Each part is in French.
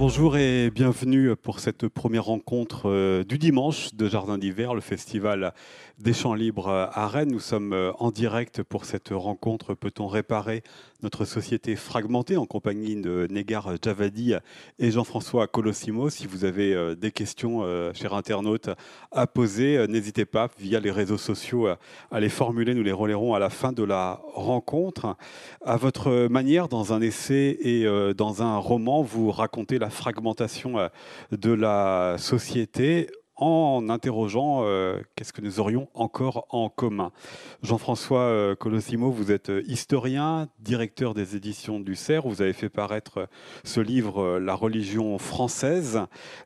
bonjour et bienvenue pour cette première rencontre euh, du dimanche de Jardin d'hiver, le festival des champs libres à Rennes. Nous sommes euh, en direct pour cette rencontre Peut-on réparer notre société fragmentée en compagnie de Négar Javadi et Jean-François Colossimo. Si vous avez euh, des questions, chers internautes, à poser, n'hésitez pas via les réseaux sociaux à les formuler. Nous les relayerons à la fin de la rencontre. À votre manière, dans un essai et dans un roman, vous racontez la fragmentation de la société en interrogeant euh, qu'est-ce que nous aurions encore en commun. Jean-François euh, Colossimo, vous êtes euh, historien, directeur des éditions du CERF. Vous avez fait paraître ce livre La religion française,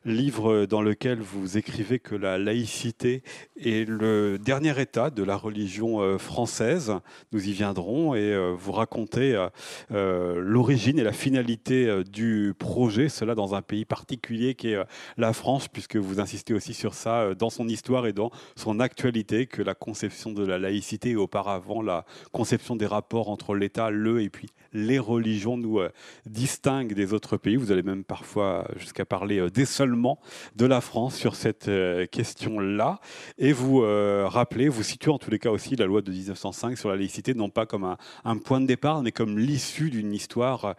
livre dans lequel vous écrivez que la laïcité est le dernier état de la religion française. Nous y viendrons et vous racontez l'origine et la finalité du projet, cela dans un pays particulier qui est la France, puisque vous insistez aussi sur ça euh, dans son histoire et dans son actualité que la conception de la laïcité et auparavant la conception des rapports entre l'État, le et puis les religions nous euh, distinguent des autres pays. Vous allez même parfois jusqu'à parler euh, déseulement de la France sur cette question-là. Et vous rappelez, vous situez en tous les cas aussi la loi de 1905 sur la laïcité, non pas comme un point de départ, mais comme l'issue d'une histoire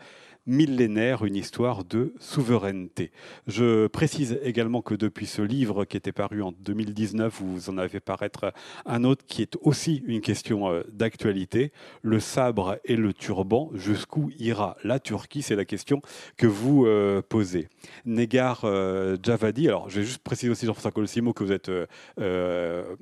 millénaire, une histoire de souveraineté. Je précise également que depuis ce livre qui était paru en 2019, vous en avez paraître un autre qui est aussi une question euh, d'actualité, le sabre et le turban, jusqu'où ira la Turquie? C'est la question que vous euh, posez. Negar euh, Javadi, alors je vais juste préciser aussi Jean-François Colosimo que vous êtes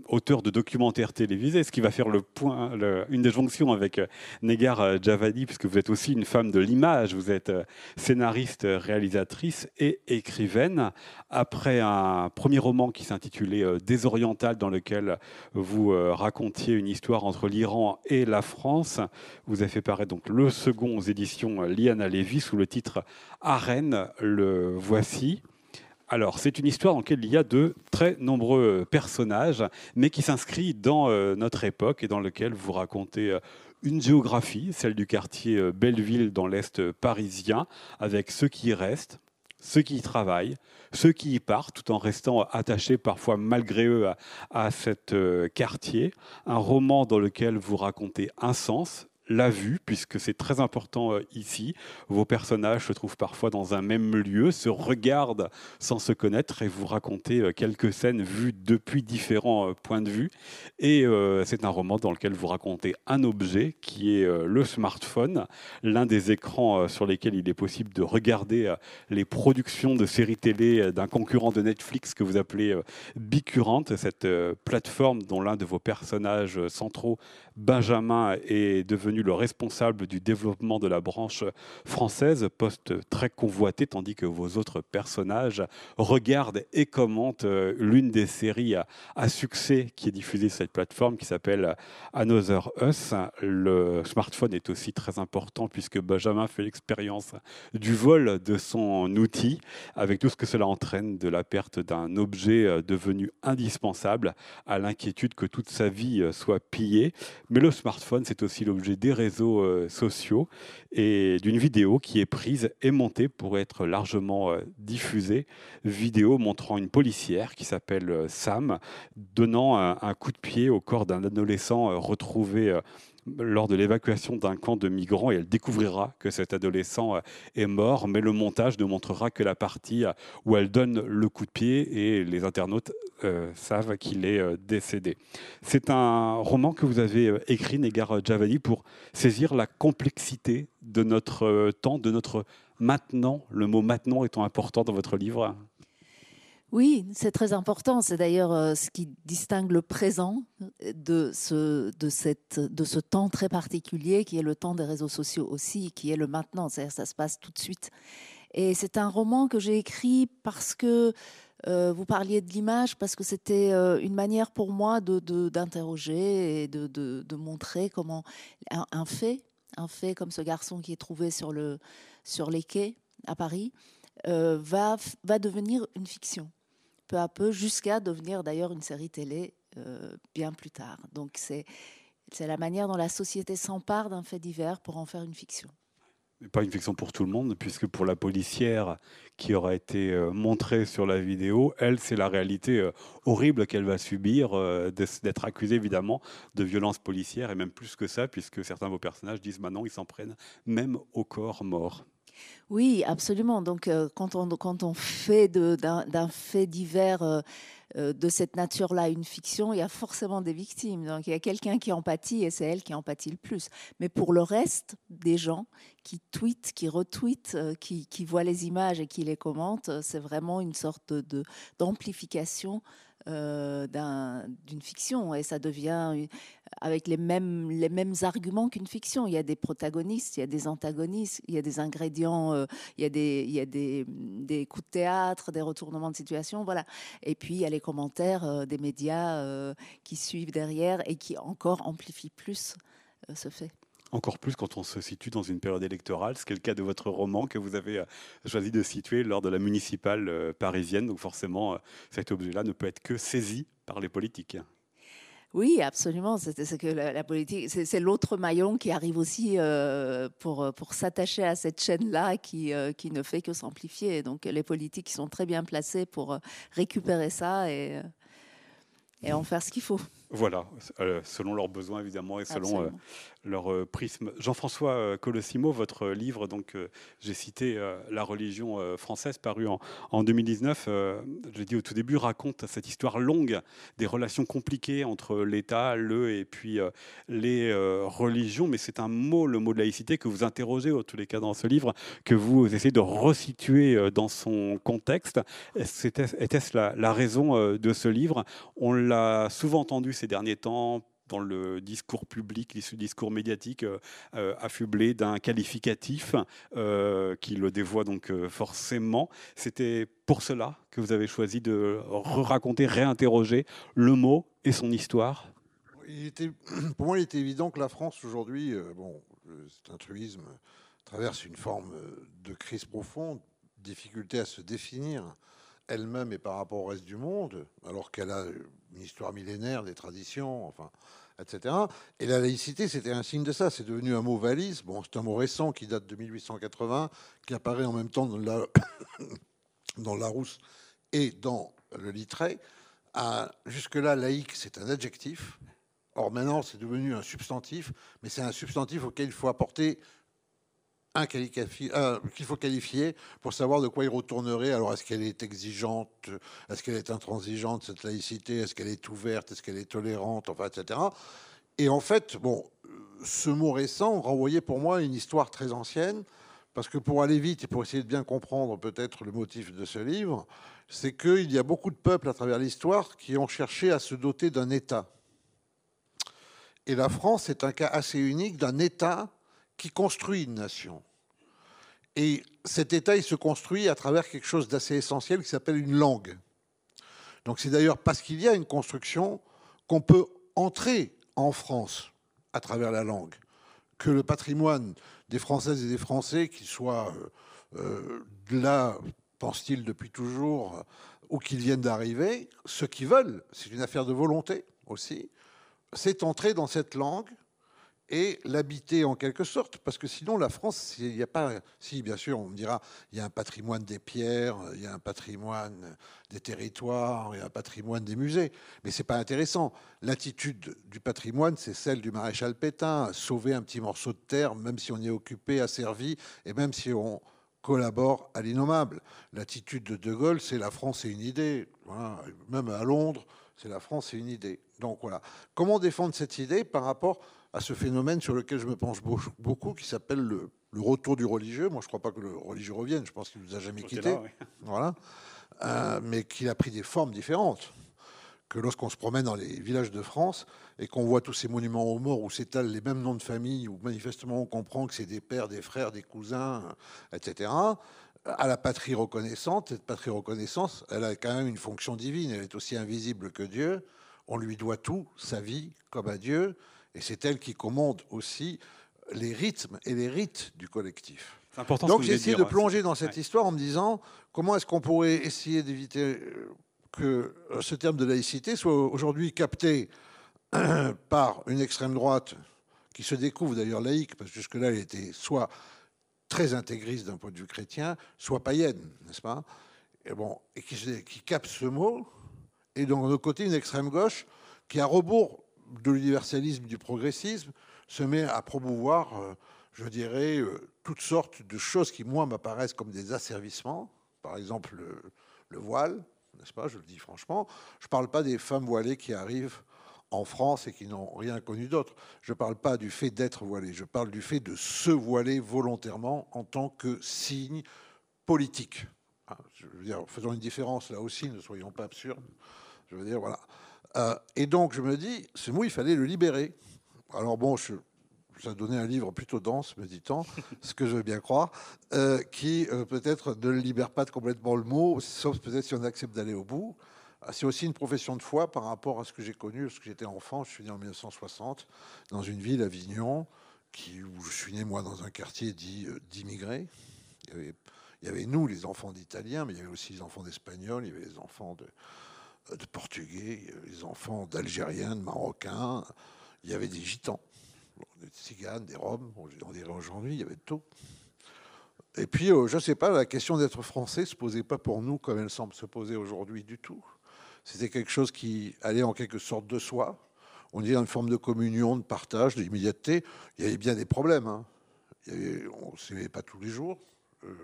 auteur de documentaires télévisés, ce qui va faire le point, une des jonctions avec Negar Javadi, puisque vous êtes aussi une femme de l'image, vous êtes euh, scénariste, réalisatrice et écrivaine. Après un premier roman qui s'intitulait euh, Désoriental, dans lequel vous euh, racontiez une histoire entre l'Iran et la France, vous avez fait paraître donc le second aux éditions Liana Lévy sous le titre Arène, le voici. Alors, c'est une histoire dans laquelle il y a de très nombreux personnages, mais qui s'inscrit dans notre époque et dans lequel vous racontez une géographie, celle du quartier euh, Belleville dans l'Est parisien, avec ceux qui y restent, ceux qui y travaillent, ceux qui y partent, tout en restant attachés parfois malgré eux à, à cet euh, quartier. Un roman dans lequel vous racontez un sens, la vue, puisque c'est très important euh, ici. Vos personnages se trouvent parfois dans un même lieu, se regardent sans se connaître et vous racontez euh, quelques scènes vues depuis différents euh, points de vue. Et c'est un roman dans lequel vous racontez un objet qui est le smartphone, l'un des écrans sur lesquels il est possible de regarder les productions de séries télé d'un concurrent de Netflix que vous appelez Bicurante, cette plateforme dont l'un de vos personnages centraux, Benjamin, est devenu le responsable du développement de la branche française, poste très convoité, tandis que vos autres personnages regardent et commentent euh, l'une des séries à, succès qui est diffusée sur cette plateforme qui s'appelle Another Us. Le smartphone est aussi très important puisque Benjamin fait l'expérience du vol de son outil avec tout ce que cela entraîne de la perte d'un objet euh, devenu indispensable à l'inquiétude que toute sa vie euh, soit pillée. Mais le smartphone, c'est aussi l'objet réseaux euh, sociaux et d'une vidéo qui est prise et montée pour être largement euh, diffusée. Vidéo montrant une policière qui s'appelle euh, Sam donnant un, coup de pied au corps d'un adolescent retrouvé lors de l'évacuation d'un camp de migrants et elle découvrira que cet adolescent est mort, mais le montage ne montrera que la partie où elle donne le coup de pied et les internautes euh, savent qu'il est euh, décédé. C'est un roman que vous avez euh, écrit, Negar Javadi, pour saisir la complexité de notre temps, de notre maintenant, le mot maintenant étant important dans votre livre. Oui, c'est très important. C'est d'ailleurs ce qui distingue le présent de ce, de, cette, de ce temps très particulier qui est le temps des réseaux sociaux aussi, qui est le maintenant. C'est-à-dire ça se passe tout de suite. Et c'est un roman que j'ai écrit parce que euh, vous parliez de l'image parce que c'était euh, une manière pour moi d'interroger de, et de, montrer comment un, fait, un fait comme ce garçon qui est trouvé sur, le, sur les quais à Paris, euh, va, va devenir une fiction, peu à peu, jusqu'à devenir d'ailleurs une série télé euh, bien plus tard. Donc c'est la manière dont la société s'empare d'un fait divers pour en faire une fiction pas une fiction pour tout le monde, puisque pour la policière qui aura été euh, montrée sur la vidéo, elle, c'est la réalité euh, horrible qu'elle va subir, d'être accusée évidemment de violence policière, et même plus que ça, puisque certains de vos personnages disent maintenant ils s'en prennent même au corps mort. Oui, absolument. Donc, quand, on, quand on fait d'un fait divers euh, de cette nature-là une fiction, il y a forcément des victimes. Donc il y a quelqu'un qui empathie et c'est elle qui empathie le plus. Mais pour le reste des gens qui tweetent, qui retweetent, euh, qui, voient les images et qui les commentent, c'est vraiment une sorte d'amplification euh, d'une fiction et ça devient avec les mêmes, les mêmes arguments qu'une fiction. Il y a des protagonistes, il y a des antagonistes, il y a des ingrédients, euh, il y a, des, coups de théâtre, des retournements de situation, voilà. Et puis il y a les commentaires euh, des médias qui suivent derrière et qui encore amplifient plus ce fait encore plus quand on se situe dans une période électorale, ce qui est le cas de votre roman que vous avez euh, choisi de situer lors de la municipale euh, parisienne. Donc forcément, euh, cet objet-là ne peut être que saisi par les politiques. Oui, absolument. C'est que la, politique, c'est l'autre maillon qui arrive aussi pour, pour s'attacher à cette chaîne-là qui, qui ne fait que s'amplifier. Donc les politiques sont très bien placés pour récupérer ça et en faire ce qu'il faut. Voilà, selon leurs besoins évidemment et selon leur euh, prisme. Jean-François euh, Colossimo, votre livre, donc euh, j'ai cité La religion française, paru en, en 2019, je l'ai dit au tout début, raconte cette histoire longue des relations compliquées entre l'État, le et puis les religions. Mais c'est un mot, le mot de laïcité, que vous interrogez, en tous les cas dans ce livre, que vous essayez de resituer dans son contexte. Était-ce la, la raison de ce livre? On l'a souvent entendu ces derniers temps dans le discours public, le discours médiatique euh, euh, affublé d'un qualificatif euh, qui le dévoie donc forcément. C'était pour cela que vous avez choisi de raconter, réinterroger le mot et son histoire? Pour moi, il était évident que la France aujourd'hui, bon, cet intruisme traverse une forme de crise profonde, difficulté à se définir elle-même et par rapport au reste du monde, alors qu'elle a une histoire millénaire, des traditions, enfin, etc. Et la laïcité, c'était un signe de ça. C'est devenu un mot valise. Bon, c'est un mot récent qui date de 1880, qui apparaît en même temps dans la, dans Larousse et dans le Littré. Jusque-là, laïque, c'est un adjectif. Or, maintenant, c'est devenu un substantif, mais c'est un substantif auquel il faut apporter euh, qu'il faut qualifier pour savoir de quoi il retournerait. Alors, est-ce qu'elle est exigeante? Est-ce qu'elle est intransigeante, cette laïcité? Est-ce qu'elle est ouverte? Est-ce qu'elle est tolérante? Enfin, etc. Et en fait, bon, ce mot récent renvoyait pour moi une histoire très ancienne, parce que pour aller vite et pour essayer de bien comprendre peut-être le motif de ce livre, c'est qu'il y a beaucoup de peuples à travers l'histoire qui ont cherché à se doter d'un État. Et la France est un cas assez unique d'un État qui construit une nation. Et cet État, il se construit à travers quelque chose d'assez essentiel qui s'appelle une langue. Donc c'est d'ailleurs parce qu'il y a une construction qu'on peut entrer en France à travers la langue, que le patrimoine des Françaises et des Français, qu'ils soient euh, euh, là, pense-t-il depuis toujours, ou qu'ils viennent d'arriver, ce qu'ils veulent, c'est une affaire de volonté aussi, c'est entrer dans cette langue et l'habiter en quelque sorte, parce que sinon la France, il n'y a pas, si bien sûr on me dira, il y a un patrimoine des pierres, il y a un patrimoine des territoires, il y a un patrimoine des musées, mais c'est pas intéressant. L'attitude du patrimoine, c'est celle du maréchal Pétain, sauver un petit morceau de terre, même si on y est occupé, asservi, et même si on collabore à l'innommable. L'attitude de De Gaulle, c'est la France, c'est une idée. Même à Londres, c'est la France, c'est une idée. Donc voilà. Comment défendre cette idée par rapport à ce phénomène sur lequel je me penche beaucoup, qui s'appelle le, retour du religieux. Moi, je ne crois pas que le religieux revienne. Je pense qu'il ne nous a jamais quittés. Voilà. Euh, mais qu'il a pris des formes différentes. Que lorsqu'on se promène dans les villages de France et qu'on voit tous ces monuments aux morts où s'étalent les mêmes noms de famille, où manifestement on comprend que c'est des pères, des frères, des cousins, etc., à la patrie reconnaissante, cette patrie reconnaissance, elle a quand même une fonction divine. Elle est aussi invisible que Dieu. On lui doit tout, sa vie, comme à Dieu. Et c'est elle qui commande aussi les rythmes et les rites du collectif. Important Donc j'ai essayé de plonger dans cette Ouais. histoire en me disant comment est-ce qu'on pourrait essayer d'éviter euh, que euh, ce terme de laïcité soit aujourd'hui capté par une extrême droite qui se découvre d'ailleurs laïque, parce que jusque-là elle était soit très intégriste d'un point de vue chrétien, soit païenne, n'est-ce pas? Et, bon, et qui, capte ce mot, et donc de l'autre côté une extrême gauche qui, à rebours de l'universalisme, du progressisme, se met à promouvoir, euh, je dirais, euh, toutes sortes de choses qui, moi, m'apparaissent comme des asservissements. Par exemple, le, le voile, n'est-ce pas? Je le dis franchement. Je ne parle pas des femmes voilées qui arrivent en France et qui n'ont rien connu d'autre. Je ne parle pas du fait d'être voilé. Je parle du fait de se voiler volontairement en tant que signe politique. Ah, Je veux dire, faisons une différence là aussi, ne soyons pas absurdes. Je veux dire, voilà. Euh, et donc, je me dis, ce mot, il fallait le libérer. Alors bon, je, ça donnait un livre plutôt dense, me dit-on, ce que je veux bien croire, euh, qui euh, peut-être ne libère pas complètement le mot, sauf peut-être si on accepte d'aller au bout. Ah, C'est aussi une profession de foi par rapport à ce que j'ai connu, parce que j'étais enfant, je suis né en 1960, dans une ville, Avignon, qui, où je suis né, moi, dans un quartier dit d'immigrés. Il y avait nous, les enfants d'Italiens, mais il y avait aussi les enfants d'Espagnols, il y avait les enfants de, de Portugais, les enfants d'Algériens, de Marocains, il y avait des Gitans, des Tziganes, des Roms, on dirait aujourd'hui, il y avait de tout. Et puis, euh, je ne sais pas, la question d'être français ne se posait pas pour nous comme elle semble se poser aujourd'hui du tout. C'était quelque chose qui allait en quelque sorte de soi. On dirait une forme de communion, de partage, d'immédiateté. Il y avait bien des problèmes. hein. On ne s'aimait pas tous les jours. Euh,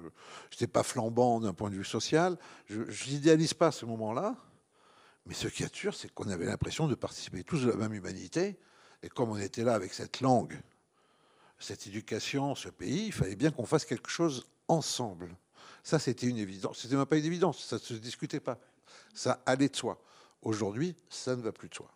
je n'étais pas flambant d'un point de vue social. Je n'idéalise pas ce moment-là. Mais ce qui est sûr, c'est qu'on avait l'impression de participer tous de la même humanité. Et comme on était là avec cette langue, cette éducation, ce pays, il fallait bien qu'on fasse quelque chose ensemble. Ça, c'était une évidence. C'était même pas une évidence, ça ne se discutait pas. Ça allait de soi. Aujourd'hui, ça ne va plus de soi.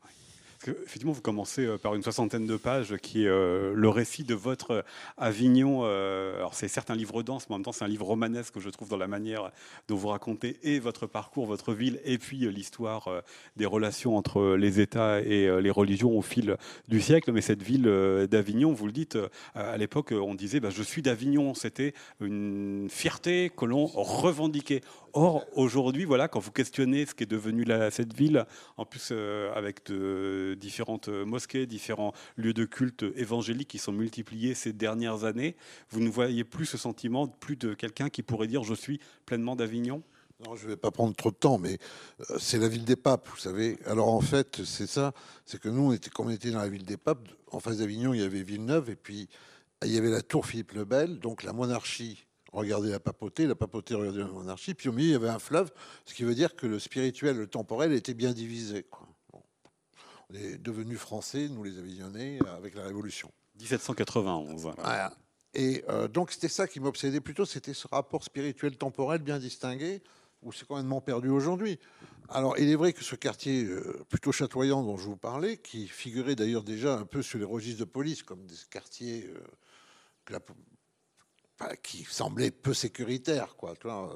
Effectivement, vous commencez euh, par une soixantaine de pages qui est euh, le récit de votre euh, Avignon. alors, c'est certes un livre dense, mais en même temps, c'est un livre romanesque, je trouve, dans la manière dont vous racontez et votre parcours, votre ville, et puis l'histoire des relations entre les États et les religions au fil du siècle. Mais cette ville d'Avignon, vous le dites, à l'époque, on disait bah, Je suis d'Avignon. C'était une fierté que l'on revendiquait. Or, aujourd'hui, voilà, quand vous questionnez ce qu'est devenu la- cette ville, en plus euh, avec de différentes euh, mosquées, différents lieux de culte évangéliques qui sont multipliés ces dernières années, vous ne voyez plus ce sentiment, plus de quelqu'un qui pourrait dire je suis pleinement d'Avignon? Non, je ne vais pas prendre trop de temps, mais euh, c'est la ville des papes, vous savez. Alors en fait, c'est ça, c'est que nous, on était, comme on était dans la ville des papes, en face d'Avignon, il y avait Villeneuve, et puis il y avait la tour Philippe le Bel, donc la monarchie regardait la papauté, la papauté regardait la monarchie, puis au milieu, il y avait un fleuve, ce qui veut dire que le spirituel, le temporel était bien divisé. quoi. Bon. On est devenus français, nous les Avignonnais, avec la Révolution. 1791. voilà. Voilà. Et euh, donc c'était ça qui m'obsédait plutôt, c'était ce rapport spirituel temporel bien distingué, où c'est complètement perdu aujourd'hui. Alors il est vrai que ce quartier euh, plutôt chatoyant dont je vous parlais, qui figurait d'ailleurs déjà un peu sur les registres de police, comme des quartiers euh, que la- qui semblaient peu sécuritaires, quoi, euh,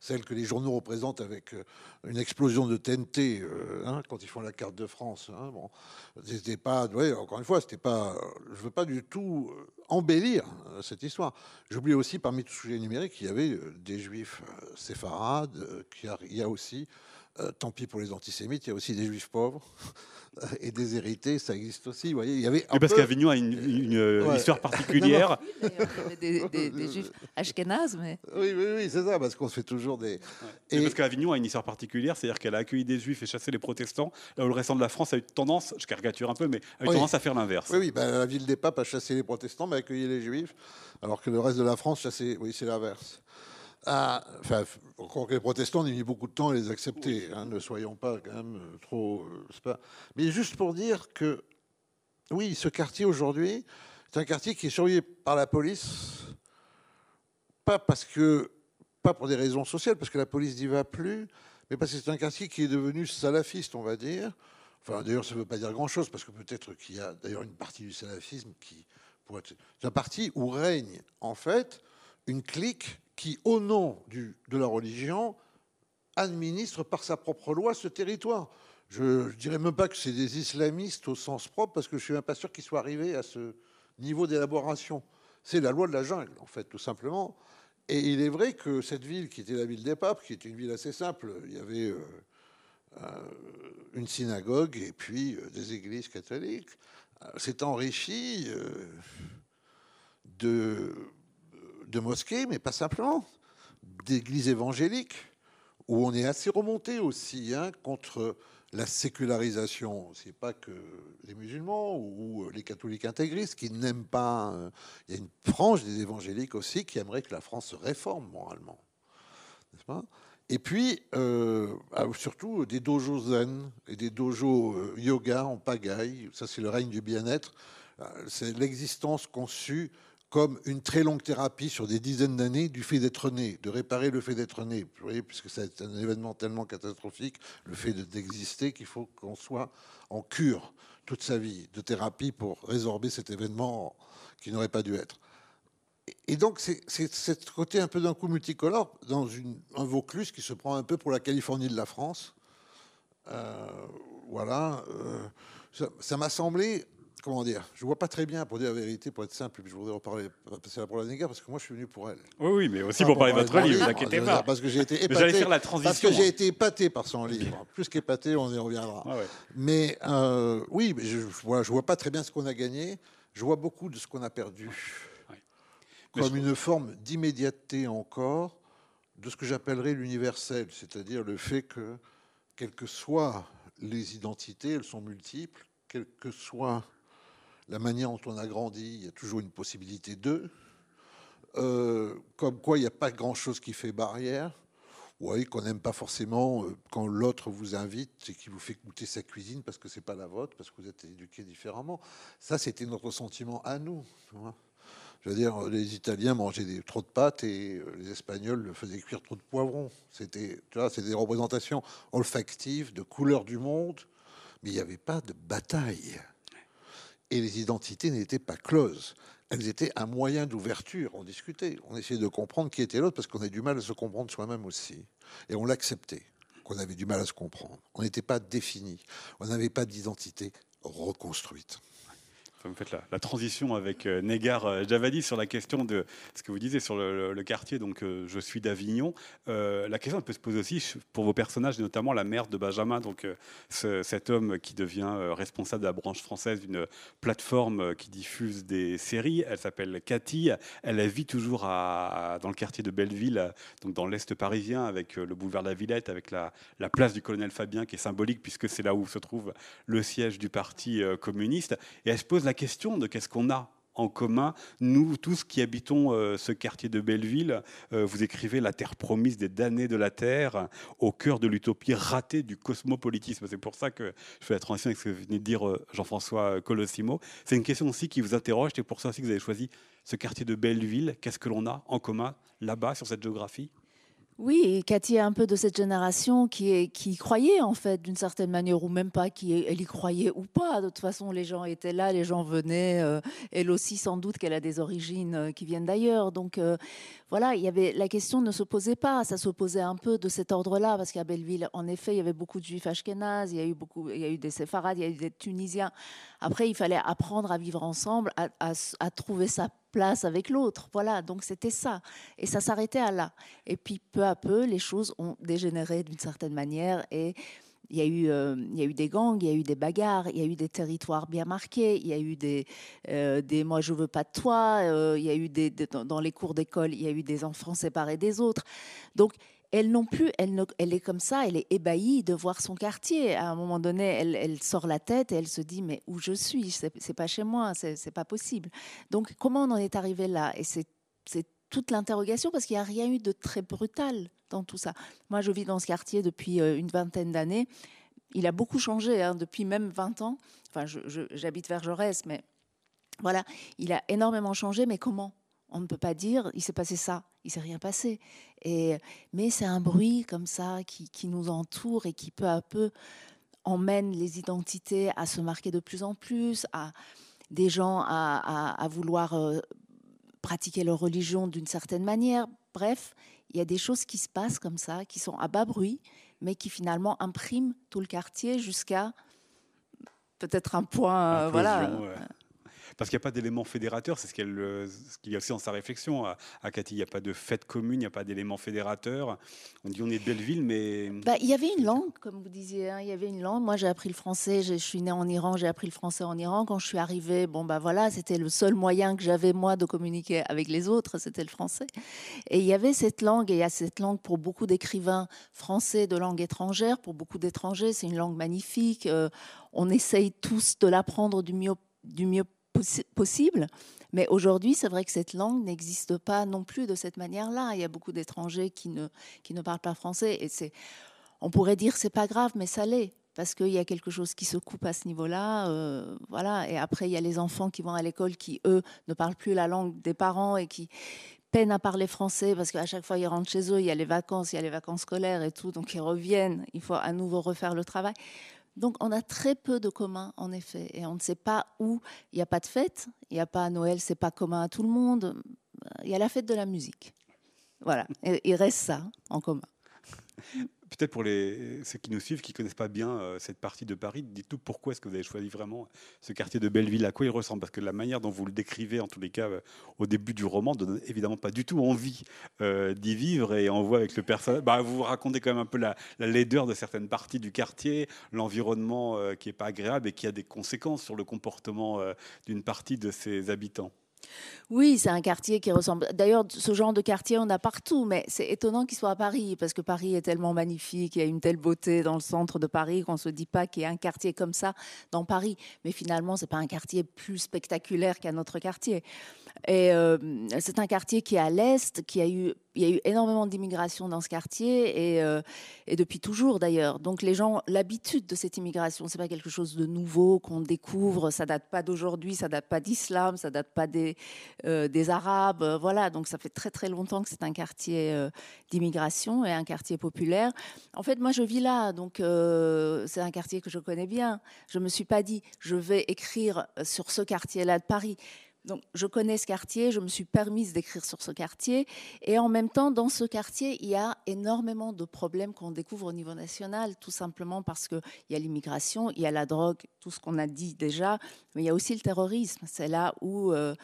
celles que les journaux représentent avec euh, une explosion de TNT euh, hein, quand ils font la carte de France. hein, bon, c'était pas, encore une fois, c'était pas, je veux pas du tout embellir cette histoire. J'oublie aussi parmi tous les sujets numériques, il y avait des juifs séfarades, qu'il y a aussi, euh, tant pis pour les antisémites, il y a aussi des juifs pauvres et des hérités, ça existe aussi. Vous voyez, il y avait un parce peu- qu'Avignon a une, une, Ouais. histoire particulière. Des, des- des juifs ashkénazes, mais Oui, oui, oui, c'est ça, parce qu'on se fait toujours des. Et Et- parce qu'Avignon a une histoire particulière, c'est-à-dire qu'elle a accueilli des juifs et chassé les protestants, là où le restant de la France a eu tendance, je caricature un peu, mais a eu Oui. tendance à faire l'inverse. Oui, oui, ben, la ville des papes a chassé les protestants, mais a accueilli les juifs, alors que le reste de la France chassait. Oui, c'est l'inverse. Ah, enfin, encore que les protestants ont mis beaucoup de temps à les accepter. hein, ne soyons pas quand même euh, trop. euh, pas... Mais juste pour dire que, oui, ce quartier aujourd'hui, c'est un quartier qui est surveillé par la police, pas parce que, pas pour des raisons sociales, parce que la police n'y va plus, mais parce que c'est un quartier qui est devenu salafiste, on va dire. Enfin, d'ailleurs, ça ne veut pas dire grand-chose, parce que peut-être qu'il y a d'ailleurs une partie du salafisme qui pourrait être... C'est un parti où règne, en fait, une clique qui, au nom de la religion, administre par sa propre loi ce territoire. Je ne dirais même pas que c'est des islamistes au sens propre, parce que je ne suis même pas sûr qu'ils soient arrivés à ce niveau d'élaboration. C'est la loi de la jungle, en fait, tout simplement. Et il est vrai que cette ville, qui était la ville des papes, qui était une ville assez simple, il y avait euh, euh, une synagogue et puis euh, des églises catholiques, s'est enrichie de, de mosquées, mais pas simplement, d'églises évangéliques, où on est assez remonté aussi hein, contre la sécularisation, c'est pas que les musulmans ou les catholiques intégristes qui n'aiment pas. Euh, il y a une frange des évangéliques aussi qui aimerait que la France se réforme moralement, Et puis euh, ah, surtout des dojos zen et des dojos euh, yoga en pagaille. Ça, c'est le règne du bien-être. C'est l'existence conçue comme une très longue thérapie sur des dizaines d'années du fait d'être né, de réparer le fait d'être né. Vous voyez, puisque c'est un événement tellement catastrophique, le fait d'exister, qu'il faut qu'on soit en cure toute sa vie de thérapie pour résorber cet événement qui n'aurait pas dû être. Et donc, c'est ce côté un peu d'un coup multicolore dans un Vaucluse qui se prend un peu pour la Californie de la France. Euh, voilà. Euh, ça m'a semblé comment dire, je vois pas très bien, pour dire la vérité, pour être simple, je voudrais reparler, passer la parole à Négar, parce que moi je suis venu pour elle. Oui, oui, mais aussi pour, parler de votre livre, ne vous inquiétez pas. Parce que j'ai été épaté. faire la transition. Parce que j'ai été épaté par son livre. Plus qu'épaté, on y reviendra. Ah mais euh, oui, je, ne vois, je vois pas très bien ce qu'on a gagné. Je vois beaucoup de ce qu'on a perdu. Comme une forme d'immédiateté encore de ce que j'appellerais l'universel, c'est-à-dire le fait que, quelles que soient les identités, elles sont multiples, quelles que soient la manière dont on a grandi, il y a toujours une possibilité d'eux. Euh, comme quoi, il n'y a pas grand-chose qui fait barrière. Oui, qu'on n'aime pas forcément euh, quand l'autre vous invite et qu'il vous fait goûter sa cuisine parce que c'est pas la vôtre, parce que vous êtes éduqué différemment. Ça, c'était notre sentiment à nous. Je veux dire, les Italiens mangeaient trop de pâtes et euh, les Espagnols faisaient cuire trop de poivrons. C'était, des représentations olfactives de couleurs du monde, mais il n'y avait pas de bataille et les identités n'étaient pas closes. Elles étaient un moyen d'ouverture. On discutait, on essayait de comprendre qui était l'autre parce qu'on a du mal à se comprendre soi-même aussi. Et on l'acceptait, qu'on avait du mal à se comprendre. On n'était pas défini. On n'avait pas d'identité reconstruite vous faites la, transition avec euh, Négar euh, Javadi sur la question de ce que vous disiez sur le, quartier. Donc, euh, je suis d'Avignon. la question peut se poser aussi pour vos personnages, notamment la mère de Benjamin, donc cet homme qui devient responsable de la branche française d'une plateforme qui diffuse des séries. Elle s'appelle Cathy. Elle vit toujours dans le quartier de Belleville, donc dans l'est parisien, avec le boulevard de la Villette, avec la, la place du colonel Fabien, qui est symbolique puisque c'est là où se trouve le siège du parti communiste. Et elle se pose la la question de qu'est-ce qu'on a en commun, nous tous qui habitons euh, ce quartier de Belleville. Euh, vous écrivez La terre promise des damnés de la terre, au cœur de l'utopie ratée du cosmopolitisme. C'est pour ça que je fais la transition avec ce que venait de dire euh, Jean-François Colossimo. C'est une question aussi qui vous interroge, c'est pour ça aussi que vous avez choisi ce quartier de Belleville. Qu'est-ce que l'on a en commun là-bas, sur cette géographie? Oui, Cathy est un peu de cette génération qui, croyait en fait d'une certaine manière, ou même pas, qui elle y croyait ou pas. De toute façon, les gens étaient là, les gens venaient. Euh, elle aussi, sans doute qu'elle a des origines euh, qui viennent d'ailleurs. Donc euh, voilà, il y avait la question ne se posait pas. Ça se posait un peu de cet ordre-là, parce qu'à Belleville, en effet, il y avait beaucoup de juifs ashkénazes, il y a eu beaucoup, il y a eu des séfarades, il y a eu des tunisiens. Après, il fallait apprendre à vivre ensemble, à, à trouver sa place avec l'autre. Voilà, donc c'était ça. Et ça s'arrêtait à là. Et puis peu à peu, les choses ont dégénéré d'une certaine manière et il y, a eu, euh, il y a eu des gangs, il y a eu des bagarres, il y a eu des territoires bien marqués, il y a eu des, euh, des moi je veux pas de toi, euh, il y a eu des, dans les cours d'école, il y a eu des enfants séparés des autres. Donc elle non plus, elle, elle, est comme ça, elle est ébahie de voir son quartier. À un moment donné, elle, sort la tête et elle se dit mais où je suis? C'est pas chez moi, c'est pas possible. Donc comment on en est arrivé là? Et c'est toute l'interrogation parce qu'il n'y a rien eu de très brutal dans tout ça. Moi, je vis dans ce quartier depuis euh, une vingtaine d'années. Il a beaucoup changé hein, depuis même 20 ans. Enfin, j'habite vers Jaurès, mais voilà, il a énormément changé. Mais comment? On ne peut pas dire il s'est passé ça, il s'est rien passé. Et, mais c'est un bruit comme ça qui, nous entoure et qui peu à peu emmène les identités à se marquer de plus en plus, à des gens à, vouloir euh, pratiquer leur religion d'une certaine manière. Bref, il y a des choses qui se passent comme ça, qui sont à bas bruit, mais qui finalement impriment tout le quartier jusqu'à peut-être un point. voilà. Parce qu'il n'y a pas d'élément fédérateur, c'est ce qu'il y a aussi dans sa réflexion à, Cathy. Il n'y a pas de fête commune, il n'y a pas d'élément fédérateur. On dit on est de Belleville, mais. Bah, il y avait une langue, comme vous disiez, hein. il y avait une langue. Moi, j'ai appris le français, je suis née en Iran, j'ai appris le français en Iran. Quand je suis arrivée, bon, bah voilà, c'était le seul moyen que j'avais, moi, de communiquer avec les autres, c'était le français. Et il y avait cette langue, et il y a cette langue pour beaucoup d'écrivains français de langue étrangère, pour beaucoup d'étrangers, c'est une langue magnifique. Euh, on essaye tous de l'apprendre du mieux, du mieux possible. Mais aujourd'hui, c'est vrai que cette langue n'existe pas non plus de cette manière-là. Il y a beaucoup d'étrangers qui ne, qui ne parlent pas français. Et c'est, on pourrait dire c'est pas grave, mais ça l'est. Parce qu'il y a quelque chose qui se coupe à ce niveau-là. Euh, voilà. Et après, il y a les enfants qui vont à l'école qui, eux, ne parlent plus la langue des parents et qui peinent à parler français parce qu'à chaque fois, ils rentrent chez eux, il y a les vacances, il y a les vacances scolaires et tout. Donc, ils reviennent. Il faut à nouveau refaire le travail. Donc on a très peu de communs, en effet, et on ne sait pas où. Il n'y a pas de fête, il n'y a pas Noël, c'est pas commun à tout le monde. Il y a la fête de la musique. Voilà, il reste ça en commun. Peut-être pour ceux qui nous suivent, qui ne connaissent pas bien euh, cette partie de Paris, dites-nous pourquoi est-ce que vous avez choisi vraiment ce quartier de Belleville, à quoi il ressemble? Parce que la manière dont vous le décrivez, en tous les cas, euh, au début du roman, donne évidemment pas du tout envie euh, d'y vivre. Et on voit avec le personnage, bah, vous racontez quand même un peu la, laideur de certaines parties du quartier, l'environnement qui n'est pas agréable et qui a des conséquences sur le comportement d'une partie de ses habitants. Oui, c'est un quartier qui ressemble. D'ailleurs, ce genre de quartier, on a partout, mais c'est étonnant qu'il soit à Paris, parce que Paris est tellement magnifique, il y a une telle beauté dans le centre de Paris qu'on ne se dit pas qu'il y a un quartier comme ça dans Paris. Mais finalement, ce n'est pas un quartier plus spectaculaire qu'un autre quartier. Et euh, c'est un quartier qui est à l'est, qui a eu, il y a eu énormément d'immigration dans ce quartier et, euh, et depuis toujours d'ailleurs. Donc les gens, l'habitude de cette immigration, c'est pas quelque chose de nouveau qu'on découvre. Ça date pas d'aujourd'hui, ça date pas d'islam, ça date pas des, euh, des arabes. Voilà, donc ça fait très très longtemps que c'est un quartier d'immigration et un quartier populaire. En fait, moi je vis là, donc c'est un quartier que je connais bien. Je me suis pas dit je vais écrire sur ce quartier-là de Paris. Donc, je connais ce quartier, je me suis permise d'écrire sur ce quartier. Et en même temps, dans ce quartier, il y a énormément de problèmes qu'on découvre au niveau national, tout simplement parce qu'il y a l'immigration, il y a la drogue, tout ce qu'on a dit déjà, mais il y a aussi le terrorisme. C'est là où. Euh,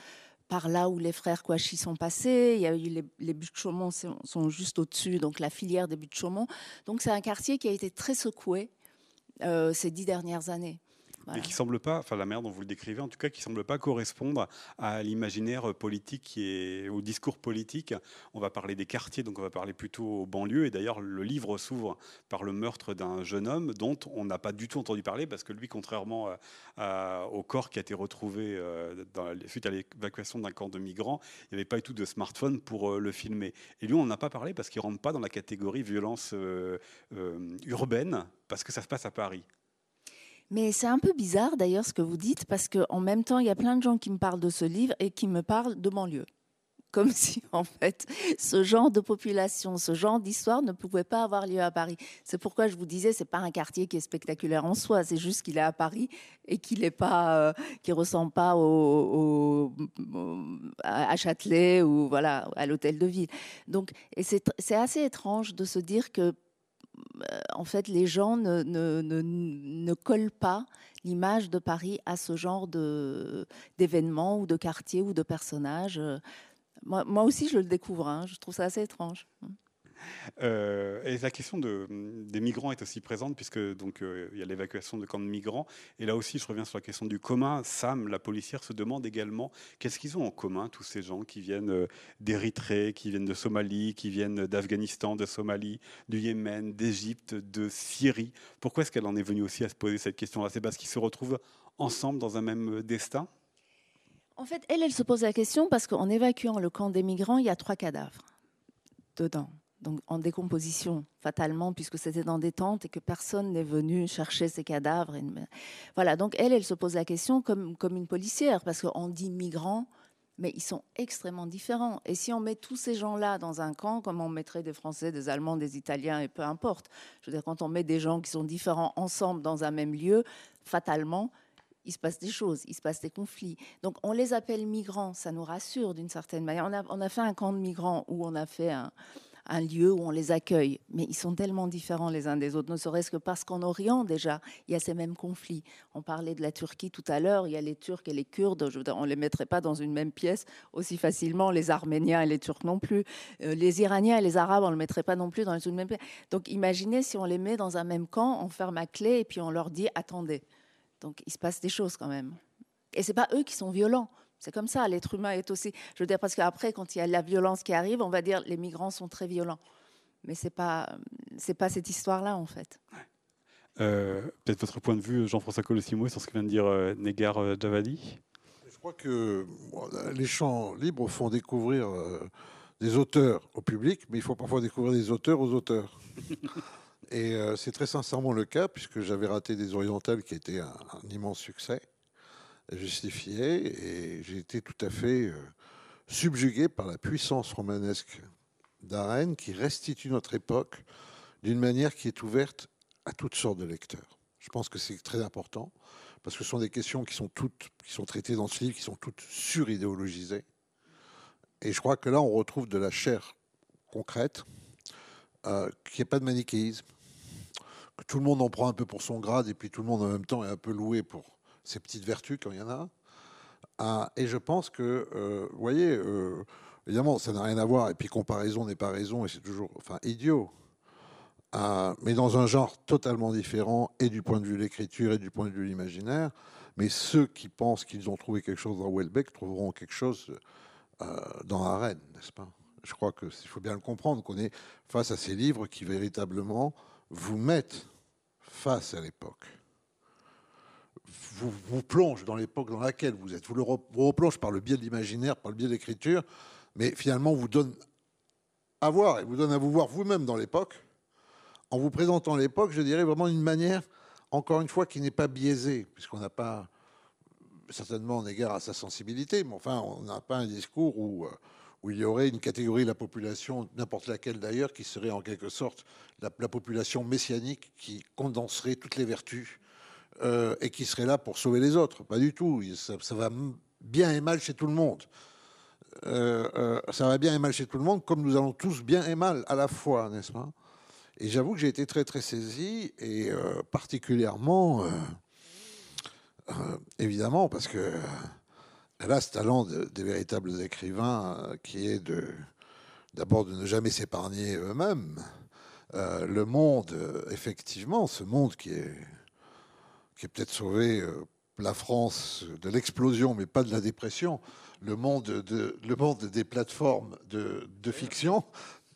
par là où les frères Kouachi sont passés. Il y a eu les, buts de Chaumont sont, juste au-dessus, donc la filière des buts de Chaumont. Donc c'est un quartier qui a été très secoué euh, ces dix dernières années et qui semble pas, enfin la manière dont vous le décrivez, en tout cas, qui semble pas correspondre à l'imaginaire politique est au discours politique. On va parler des quartiers, donc on va parler plutôt aux banlieues. Et d'ailleurs, le livre s'ouvre par le meurtre d'un jeune homme dont on n'a pas du tout entendu parler parce que lui, contrairement au corps qui a été retrouvé euh, suite à l'évacuation d'un camp de migrants, il n'y avait pas du tout de smartphone pour euh, le filmer. Et lui, on n'en a pas parlé parce qu'il rentre pas dans la catégorie violence euh, urbaine parce que ça se passe à Paris. Mais c'est un peu bizarre d'ailleurs ce que vous dites, parce qu'en même temps, il y a plein de gens qui me parlent de ce livre et qui me parlent de banlieue. Comme si, en fait, ce genre de population, ce genre d'histoire ne pouvait pas avoir lieu à Paris. C'est pourquoi je vous disais, c'est pas un quartier qui est spectaculaire en soi, c'est juste qu'il est à Paris et qu'il n'est pas, euh, qui ressemble pas au, à Châtelet ou voilà à l'hôtel de ville. Donc, c'est assez étrange de se dire que en fait, les gens ne, collent pas l'image de Paris à ce genre d'événements ou de quartiers ou de personnages. Moi, moi, aussi, je le découvre. Hein. je trouve ça assez étrange. Euh, et la question de, des migrants est aussi présente puisque donc euh, y a l'évacuation de camps de migrants. Et là aussi, je reviens sur la question du commun. Sam, la policière, se demande également qu'est-ce qu'ils ont en commun tous ces gens qui viennent euh, d'Érythrée, qui viennent de Somalie, qui viennent d'Afghanistan, de Somalie, du Yémen, d'Égypte, de Syrie? Pourquoi est-ce qu'elle en est venue aussi à se poser cette question-là? C'est parce qu'ils se retrouvent ensemble dans un même destin? En fait, elle, elle se pose la question parce qu'en évacuant le camp des migrants, il y a trois cadavres dedans donc en décomposition fatalement puisque c'était dans des tentes et que personne n'est venu chercher ces cadavres. Voilà, donc elle, elle se pose la question comme, comme une policière parce qu'on dit migrants, mais ils sont extrêmement différents. Et si on met tous ces gens-là dans un camp, comme on mettrait des Français, des Allemands, des Italiens, et peu importe, je veux dire, quand on met des gens qui sont différents ensemble dans un même lieu, fatalement, il se passe des choses, il se passe des conflits. Donc on les appelle migrants, ça nous rassure d'une certaine manière. On a, on a fait un camp de migrants où on a fait un, un lieu où on les accueille. Mais ils sont tellement différents les uns des autres, ne serait-ce que parce qu'en Orient, déjà, il y a ces mêmes conflits. On parlait de la Turquie tout à l'heure, il y a les Turcs et les Kurdes, on ne les mettrait pas dans une même pièce aussi facilement, les Arméniens et les Turcs non plus. Euh, les Iraniens et les Arabes, on ne les mettrait pas non plus dans une même pièce. Donc imaginez si on les met dans un même camp, on ferme à clé et puis on leur dit attendez. Donc il se passe des choses quand même. Et c'est pas eux qui sont violents. C'est comme ça, l'être humain est aussi. Je veux dire, parce qu'après, quand il y a la violence qui arrive, on va dire les migrants sont très violents. Mais ce n'est pas, c'est pas cette histoire-là, en fait. Euh, peut-être votre point de vue, Jean-François Colossimo, sur ce que vient de dire euh, Negar euh, Javadi? Je crois que les champs libres font découvrir des auteurs au public, mais il faut parfois découvrir des auteurs aux auteurs. Et c'est très sincèrement le cas, puisque j'avais raté des orientales qui étaient un immense succès justifié et j'ai été tout à fait euh, subjugué par la puissance romanesque d'Arène qui restitue notre époque d'une manière qui est ouverte à toutes sortes de lecteurs. Je pense que c'est très important parce que ce sont des questions qui sont toutes qui sont traitées dans ce livre qui sont toutes suridéologisées. Et je crois que là on retrouve de la chair concrète, euh, qui n'est pas de manichéisme, que tout le monde en prend un peu pour son grade et puis tout le monde en même temps est un peu loué pour ces petites vertus quand il y en a. Ah, et je pense que, euh, vous voyez, euh, évidemment, ça n'a rien à voir, et puis comparaison n'est pas raison, et c'est toujours enfin, idiot. Ah, mais dans un genre totalement différent, et du point de vue de l'écriture, et du point de vue de l'imaginaire. Mais ceux qui pensent qu'ils ont trouvé quelque chose dans Welbeck trouveront quelque chose euh, dans Arène, n'est-ce pas? Je crois qu'il faut bien le comprendre, qu'on est face à ces livres qui véritablement vous mettent face à l'époque vous, vous plonge dans l'époque dans laquelle vous êtes. Vous le replonge par le biais de l'imaginaire, par le biais de l'écriture, mais finalement vous donne à voir et vous donne à vous voir vous-même dans l'époque, en vous présentant l'époque, je dirais vraiment d'une manière, encore une fois, qui n'est pas biaisée, puisqu'on n'a pas certainement en égard à sa sensibilité, mais enfin, on n'a pas un discours où, euh, il y aurait une catégorie de la population, n'importe laquelle d'ailleurs, qui serait en quelque sorte la, la population messianique qui condenserait toutes les vertus euh, et qui serait là pour sauver les autres. Pas du tout. Ça, va bien et mal chez tout le monde. Euh, euh, ça va bien et mal chez tout le monde, comme nous allons tous bien et mal à la fois, n'est-ce pas? Et j'avoue que j'ai été très très saisi, et particulièrement, évidemment, parce que elle a ce talent des véritables écrivains qui est d'abord de ne jamais s'épargner eux-mêmes. le monde, effectivement, ce monde qui est qui a peut-être sauvé euh, la France de l'explosion, mais pas de la dépression, le monde, de, le monde des plateformes de, de fiction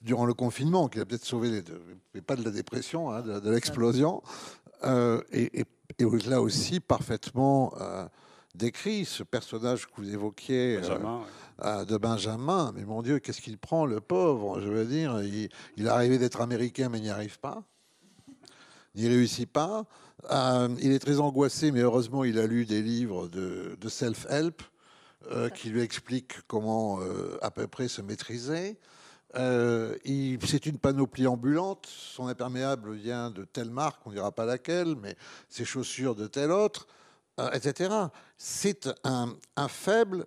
durant le confinement, qui a peut-être sauvé, les deux, mais pas de la dépression, hein, de, l'explosion, euh, et, et, là aussi parfaitement euh, décrit ce personnage que vous évoquiez de Benjamin. Mais mon Dieu, qu'est-ce qu'il prend, le pauvre Je veux dire, il, il est arrivé d'être américain, mais n'y arrive pas. N'y réussit pas. Euh, il est très angoissé, mais heureusement, il a lu des livres de, self-help euh, qui lui expliquent comment euh, à peu près se maîtriser. c'est une panoplie ambulante. Son imperméable vient de telle marque, on ne dira pas laquelle, mais ses chaussures de telle autre, etc. C'est un, un, faible,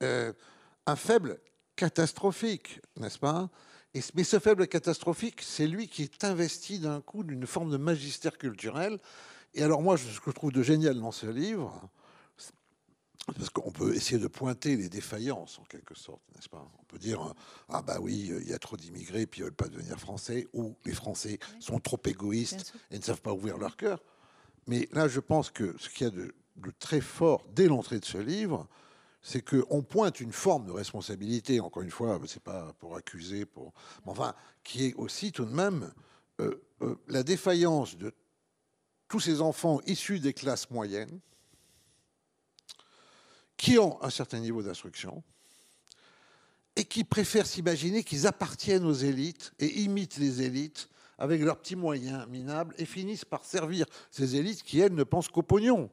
un faible catastrophique, n'est-ce pas? Mais ce faible catastrophique, c'est lui qui est investi d'un coup d'une forme de magistère culturel. Et alors moi, ce que je trouve de génial dans ce livre, parce qu'on peut essayer de pointer les défaillances en quelque sorte, n'est-ce pas? On peut dire ah bah oui, il y a trop d'immigrés puis ils veulent pas devenir français, ou les Français sont trop égoïstes et ne savent pas ouvrir leur cœur. Mais là, je pense que ce qu'il y a de très fort dès l'entrée de ce livre, c'est qu'on pointe une forme de responsabilité, encore une fois, c'est pas pour accuser, pour, mais enfin, qui est aussi tout de même euh, euh, la défaillance de tous ces enfants issus des classes moyennes, qui ont un certain niveau d'instruction, et qui préfèrent s'imaginer qu'ils appartiennent aux élites et imitent les élites avec leurs petits moyens minables et finissent par servir ces élites qui, elles, ne pensent qu'au pognon.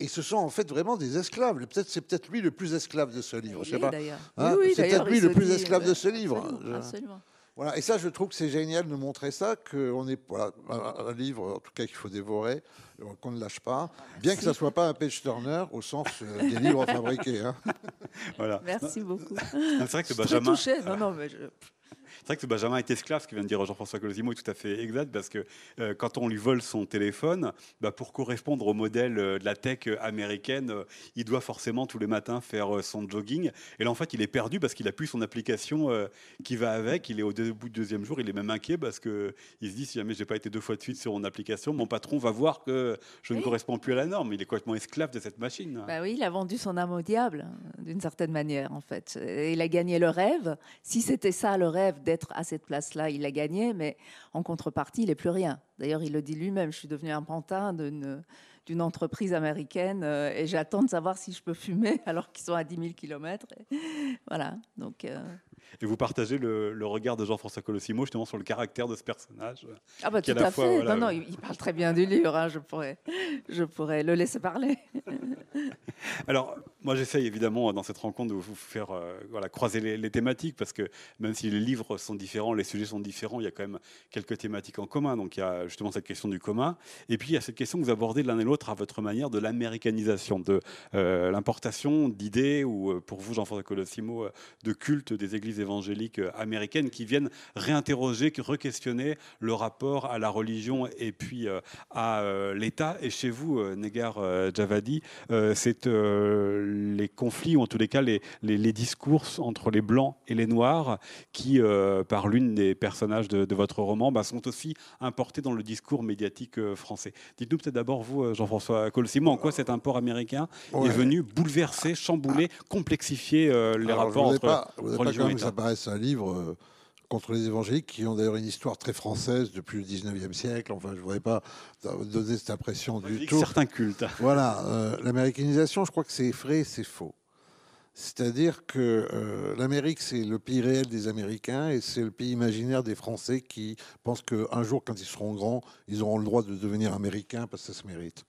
Et ce sont en fait vraiment des esclaves. Peut-être c'est peut-être lui le plus esclave de ce livre. Je sais pas. Hein c'est peut-être lui le plus esclave de ce livre. Absolument. Voilà. Et ça, je trouve que c'est génial de montrer ça, qu'on est voilà, un livre, en tout cas, qu'il faut dévorer, qu'on ne lâche pas, bien que ça ne soit pas un page turner au sens euh, des livres fabriqués. Hein. Voilà. Merci beaucoup. C'est vrai que Benjamin. Très touché. Non, non, mais je... C'est vrai que Benjamin est esclave, ce que vient de dire Jean-François Colosimo est tout à fait exact, parce que euh, quand on lui vole son téléphone, bah, pour correspondre au modèle euh, de la tech américaine, euh, il doit forcément tous les matins faire son jogging. Et là, en fait, il est perdu parce qu'il a plus son application qui va avec. Il est au bout du deuxième jour, il est même inquiet parce qu'il se dit si jamais j'ai pas été deux fois de suite sur mon application, mon patron va voir que je ne corresponds plus à la norme. Il est complètement esclave de cette machine. Bah oui, il a vendu son âme au diable, d'une certaine manière, en fait. il a gagné le rêve. Si c'était ça le rêve d'être à cette place-là, il l'a gagné, mais en contrepartie, il n'est plus rien. D'ailleurs, il le dit lui-même, je suis devenu un pantin d'une entreprise américaine euh, et j'attends de savoir si je peux fumer alors qu'ils sont à 10 000 km. voilà, donc... Euh, et vous partagez le, regard de Jean-François Colossimo justement sur le caractère de ce personnage. Ah bah tout à, fait. non, non, il parle très bien du livre. Hein, je pourrais, je pourrais le laisser parler. Alors, moi, j'essaye évidemment dans cette rencontre de vous faire euh, voilà, croiser les, thématiques parce que même si les livres sont différents, les sujets sont différents, il y a quand même quelques thématiques en commun. Donc, il y a justement cette question du commun. Et puis, il y a cette question que vous abordez l'un et l'autre à votre manière de l'américanisation, de euh, l'importation d'idées ou, euh, pour vous, Jean-François Colossimo, de culte des églises évangéliques euh, américaines qui viennent réinterroger, re-questionner le rapport à la religion et puis euh, à euh, l'État. Et chez vous, Negar Javadi, c'est les conflits, ou en tous les cas les, les, discours entre les Blancs et les Noirs qui, par l'une des personnages de, votre roman, bah, sont aussi importés dans le discours médiatique français. Dites-nous peut-être d'abord, vous, Jean-François Colsimon, en quoi cet import américain est venu bouleverser, chambouler, complexifier les rapports entre religion et État ça paraît un livre euh, contre les évangéliques, qui ont d'ailleurs une histoire très française depuis le 19e siècle. Enfin, je ne voudrais pas donner cette impression du tout. Certains cultes. Voilà, euh, l'américanisation, je crois que c'est vrai, c'est faux. C'est-à-dire que euh, l'Amérique, c'est le pays réel des Américains et c'est le pays imaginaire des Français qui pensent qu'un jour, quand ils seront grands, ils auront le droit de devenir Américains parce que ça se mérite.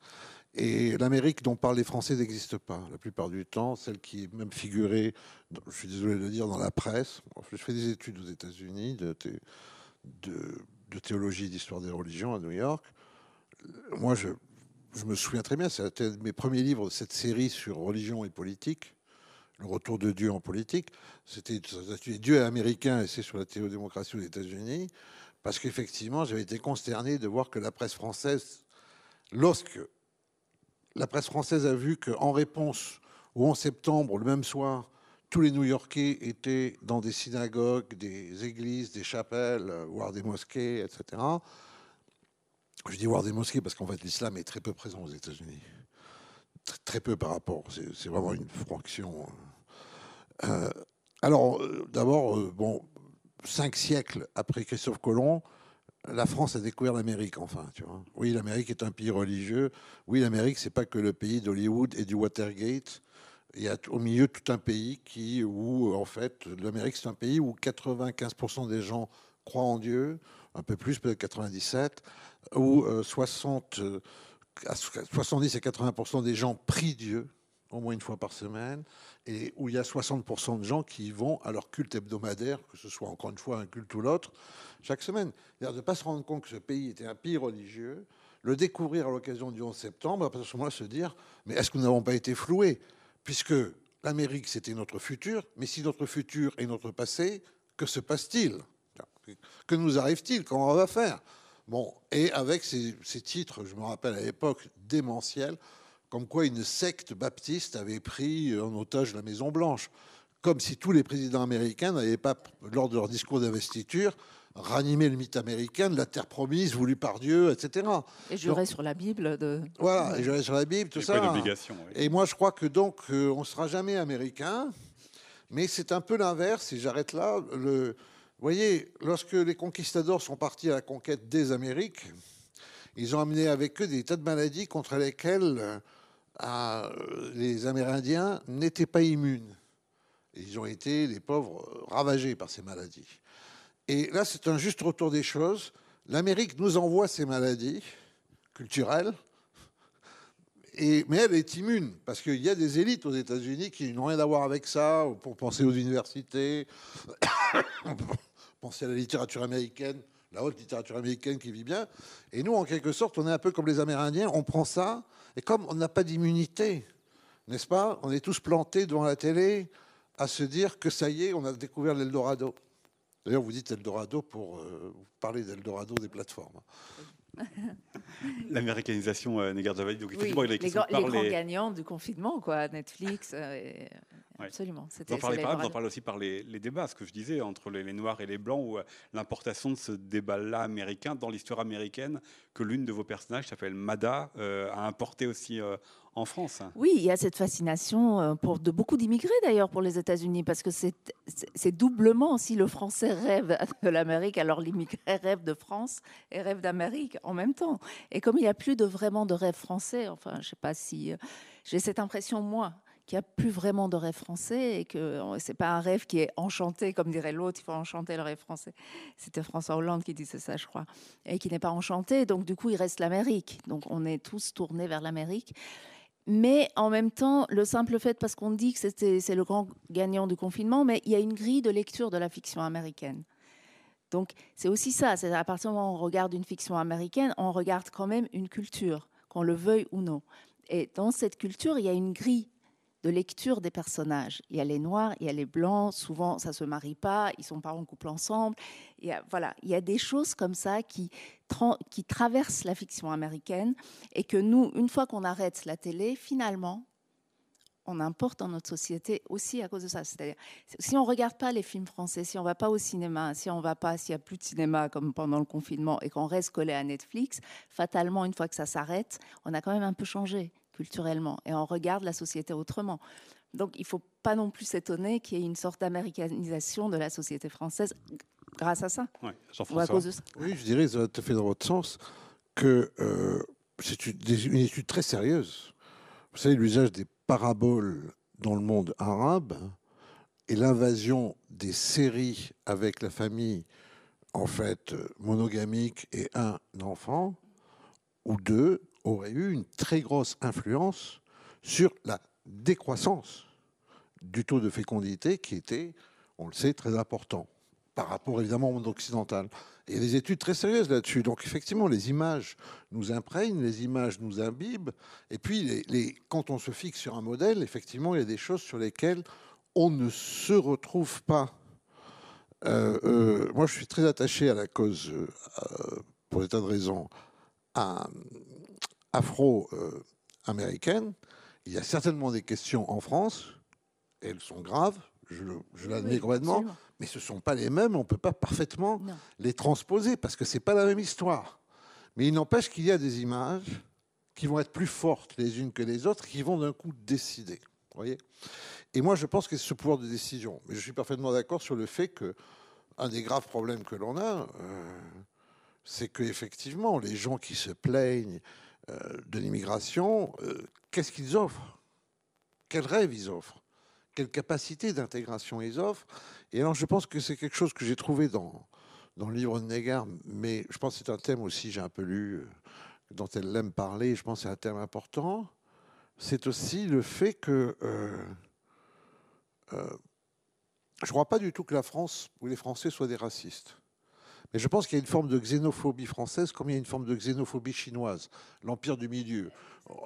Et l'Amérique dont parlent les Français n'existe pas la plupart du temps. Celle qui est même figurée, je suis désolé de le dire, dans la presse. Je fais des études aux États-Unis de, de, théologie et d'histoire des religions à New York. Moi, je, me souviens très bien, c'était mes premiers livres, cette série sur religion et politique, le retour de Dieu en politique. C'était Dieu américain et c'est sur la théodémocratie aux États-Unis. Parce qu'effectivement, j'avais été consterné de voir que la presse française, lorsque la presse française a vu qu'en réponse au 11 septembre, le même soir, tous les New-Yorkais étaient dans des synagogues, des églises, des chapelles, voire des mosquées, etc. Je dis voir des mosquées parce qu'en fait l'islam est très peu présent aux États-Unis. Très, peu par rapport. C'est vraiment une fraction. Euh, alors, euh, d'abord, euh, bon, cinq siècles après Christophe Colomb, la France a découvert l'Amérique, enfin, tu vois. Oui, l'Amérique est un pays religieux. Oui, l'Amérique, c'est pas que le pays d'Hollywood et du Watergate. Il y a au milieu tout un pays qui, où, en fait, l'Amérique, c'est un pays où 95% des gens croient en Dieu, un peu plus, peut-être 97, où 60, euh, 70 et 80% des gens prient Dieu au moins une fois par semaine, et où il y a 60% de gens qui vont à leur culte hebdomadaire, que ce soit encore une fois un culte ou l'autre, chaque semaine. C'est-à-dire de ne pas se rendre compte que ce pays était un pays religieux, le découvrir à l'occasion du 11 septembre, à ce moment-là se dire, mais est-ce que nous n'avons pas été floués? Puisque l'Amérique, c'était notre futur, mais si notre futur est notre passé, que se passe-t-il? Que nous arrive-t-il? Comment on va faire? Bon, et avec ces, ces titres, je me rappelle à l'époque, démentiels, comme quoi une secte baptiste avait pris en otage la Maison Blanche, comme si tous les présidents américains n'avaient pas, lors de leur discours d'investiture, ranimé le mythe américain de la terre promise voulue par Dieu, etc. Et jurer sur la Bible. De... Voilà, et jurer sur la Bible, tout ça. Et moi, je crois que donc, euh, on ne sera jamais américain, mais c'est un peu l'inverse, et j'arrête là. Le... Vous voyez, lorsque les conquistadors sont partis à la conquête des Amériques, ils ont amené avec eux des tas de maladies contre lesquelles les Amérindiens n'étaient pas immunes. Ils ont été, les pauvres, ravagés par ces maladies. Et là, c'est un juste retour des choses. L'Amérique nous envoie ces maladies culturelles, mais elle est immune, parce qu'il y a des élites aux États-Unis qui n'ont rien à voir avec ça, pour penser aux universités, penser à la littérature américaine, la haute littérature américaine qui vit bien. Et nous, en quelque sorte, on est un peu comme les Amérindiens, on prend ça, et comme on n'a pas d'immunité, n'est-ce pas On est tous plantés devant la télé à se dire que ça y est, on a découvert l'Eldorado. D'ailleurs, vous dites Eldorado pour euh, parler d'Eldorado des plateformes. L'américanisation euh, Donc, effectivement, il les, grands, les grands gagnants du confinement, quoi. Netflix. Euh, Absolument. Vous en parlez pas, vous en parlez aussi par les, débats, ce que je disais, entre les, Noirs et les Blancs, ou euh, l'importation de ce débat-là américain dans l'histoire américaine, que l'une de vos personnages, s'appelle Mada, a importé aussi en France. Oui, il y a cette fascination euh, pour de beaucoup d'immigrés d'ailleurs pour les États-Unis, parce que c'est doublement si le Français rêve de l'Amérique, alors l'immigré rêve de France et rêve d'Amérique en même temps. Et comme il n'y a plus de vraiment de rêve français, enfin, je sais pas si euh, j'ai cette impression moi qu'il n'y a plus vraiment de rêve français et que euh, c'est pas un rêve qui est enchanté, comme dirait l'autre, il faut enchanter le rêve français. C'était François Hollande qui disait ça, je crois, et qui n'est pas enchanté. Donc du coup, il reste l'Amérique. Donc on est tous tournés vers l'Amérique. Mais en même temps, le simple fait, parce qu'on dit que c'est le grand gagnant du confinement, mais il y a une grille de lecture de la fiction américaine. Donc c'est aussi ça, c'est à partir du moment où on regarde une fiction américaine, on regarde quand même une culture, qu'on le veuille ou non. Et dans cette culture, il y a une grille de lecture des personnages. Il y a les noirs, il y a les blancs, souvent ça se marie pas, ils sont pas en couple ensemble. Il y a, voilà, il y a des choses comme ça qui, traversent la fiction américaine et que nous, une fois qu'on arrête la télé, finalement, on importe dans notre société aussi à cause de ça. C'est-à-dire, si on regarde pas les films français, si on va pas au cinéma, si on va pas, s'il y a plus de cinéma comme pendant le confinement et qu'on reste collé à Netflix, fatalement, une fois que ça s'arrête, on a quand même un peu changé culturellement et on regarde la société autrement. Donc il ne faut pas non plus s'étonner qu'il y ait une sorte d'américanisation de la société française grâce à ça. ou à cause de ça. Oui, je dirais, ça tout fait dans votre sens, que euh, c'est une, une, étude très sérieuse. Vous savez, l'usage des paraboles dans le monde arabe et l'invasion des séries avec la famille, en fait, monogamique et un enfant, ou deux, aurait eu une très grosse influence sur la décroissance du taux de fécondité qui était, on le sait, très important par rapport évidemment au monde occidental. Il y a des études très sérieuses là-dessus. Donc effectivement, les images nous imprègnent, les images nous imbibent. Et puis, quand on se fixe sur un modèle, effectivement, il y a des choses sur lesquelles on ne se retrouve pas. Euh, euh, moi, je suis très attaché à la cause, euh, pour des tas de raisons, à, afro-américaine. Il y a certainement des questions en France, elles sont graves, je, je l'admets complètement, mais ce ne sont pas les mêmes, on ne peut pas parfaitement les transposer, parce que ce n'est pas la même histoire. Mais il n'empêche qu'il y a des images qui vont être plus fortes les unes que les autres, qui vont d'un coup décider. Voyez Et moi, je pense que c'est ce pouvoir de décision. Mais je suis parfaitement d'accord sur le fait que un des graves problèmes que l'on a, euh, c'est qu'effectivement, les gens qui se plaignent de l'immigration, euh, qu'est-ce qu'ils offrent? Quels rêves ils offrent? Quelle capacité d'intégration ils offrent? Et alors, je pense que c'est quelque chose que j'ai trouvé dans, dans le livre de Negar, mais je pense que c'est un thème aussi, j'ai un peu lu, euh, dont elle aime parler, je pense que c'est un thème important. C'est aussi le fait que je ne crois pas du tout que la France ou les Français soient des racistes. Mais je pense qu'il y a une forme de xénophobie française comme il y a une forme de xénophobie chinoise, l'empire du milieu.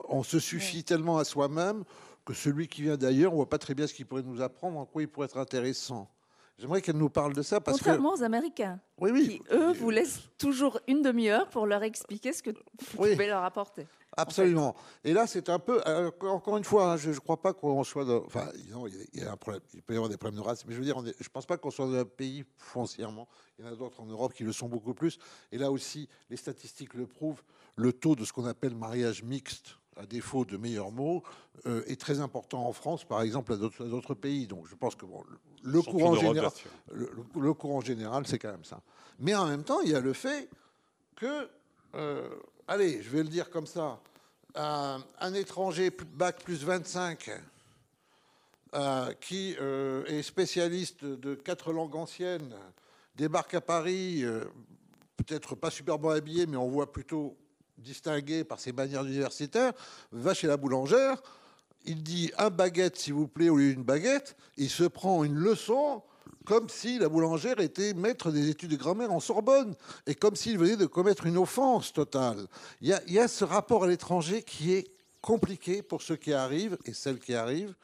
On se suffit tellement à soi-même que celui qui vient d'ailleurs, on voit pas très bien ce qu'il pourrait nous apprendre, en quoi il pourrait être intéressant. J'aimerais qu'elle nous parle de ça. Parce Contrairement aux Américains, oui, oui. qui, eux, vous laissent toujours une demi-heure pour leur expliquer ce que vous pouvez leur apporter. Absolument. Et là, c'est un peu, euh, encore une fois, hein, je ne crois pas qu'on soit dans, enfin, il, y a un problème, il peut y avoir des problèmes de race, mais je veux dire, je ne pense pas qu'on soit dans un pays foncièrement. Il y en a d'autres en Europe qui le sont beaucoup plus. Et là aussi, les statistiques le prouvent, le taux de ce qu'on appelle mariage mixte, à défaut de meilleurs mots, euh, est très important en France, par exemple, à d'autres pays. Donc je pense que bon, le, courant général, le, courant général, c'est quand même ça. Mais en même temps, il y a le fait que euh, allez, je vais le dire comme ça, un, étranger bac plus 25 euh, qui euh, est spécialiste de quatre langues anciennes, débarque à Paris, euh, peut-être pas super habillé, mais on voit plutôt distingué par ses manières universitaires, va chez la boulangère, il dit un baguette s'il vous plaît au lieu d'une baguette, il se prend une leçon comme si la boulangère était maître des études de grammaire en Sorbonne, et comme s'il venait de commettre une offense totale. Il y a, ce rapport à l'étranger qui est compliqué pour ceux qui arrivent et celles qui arrivent,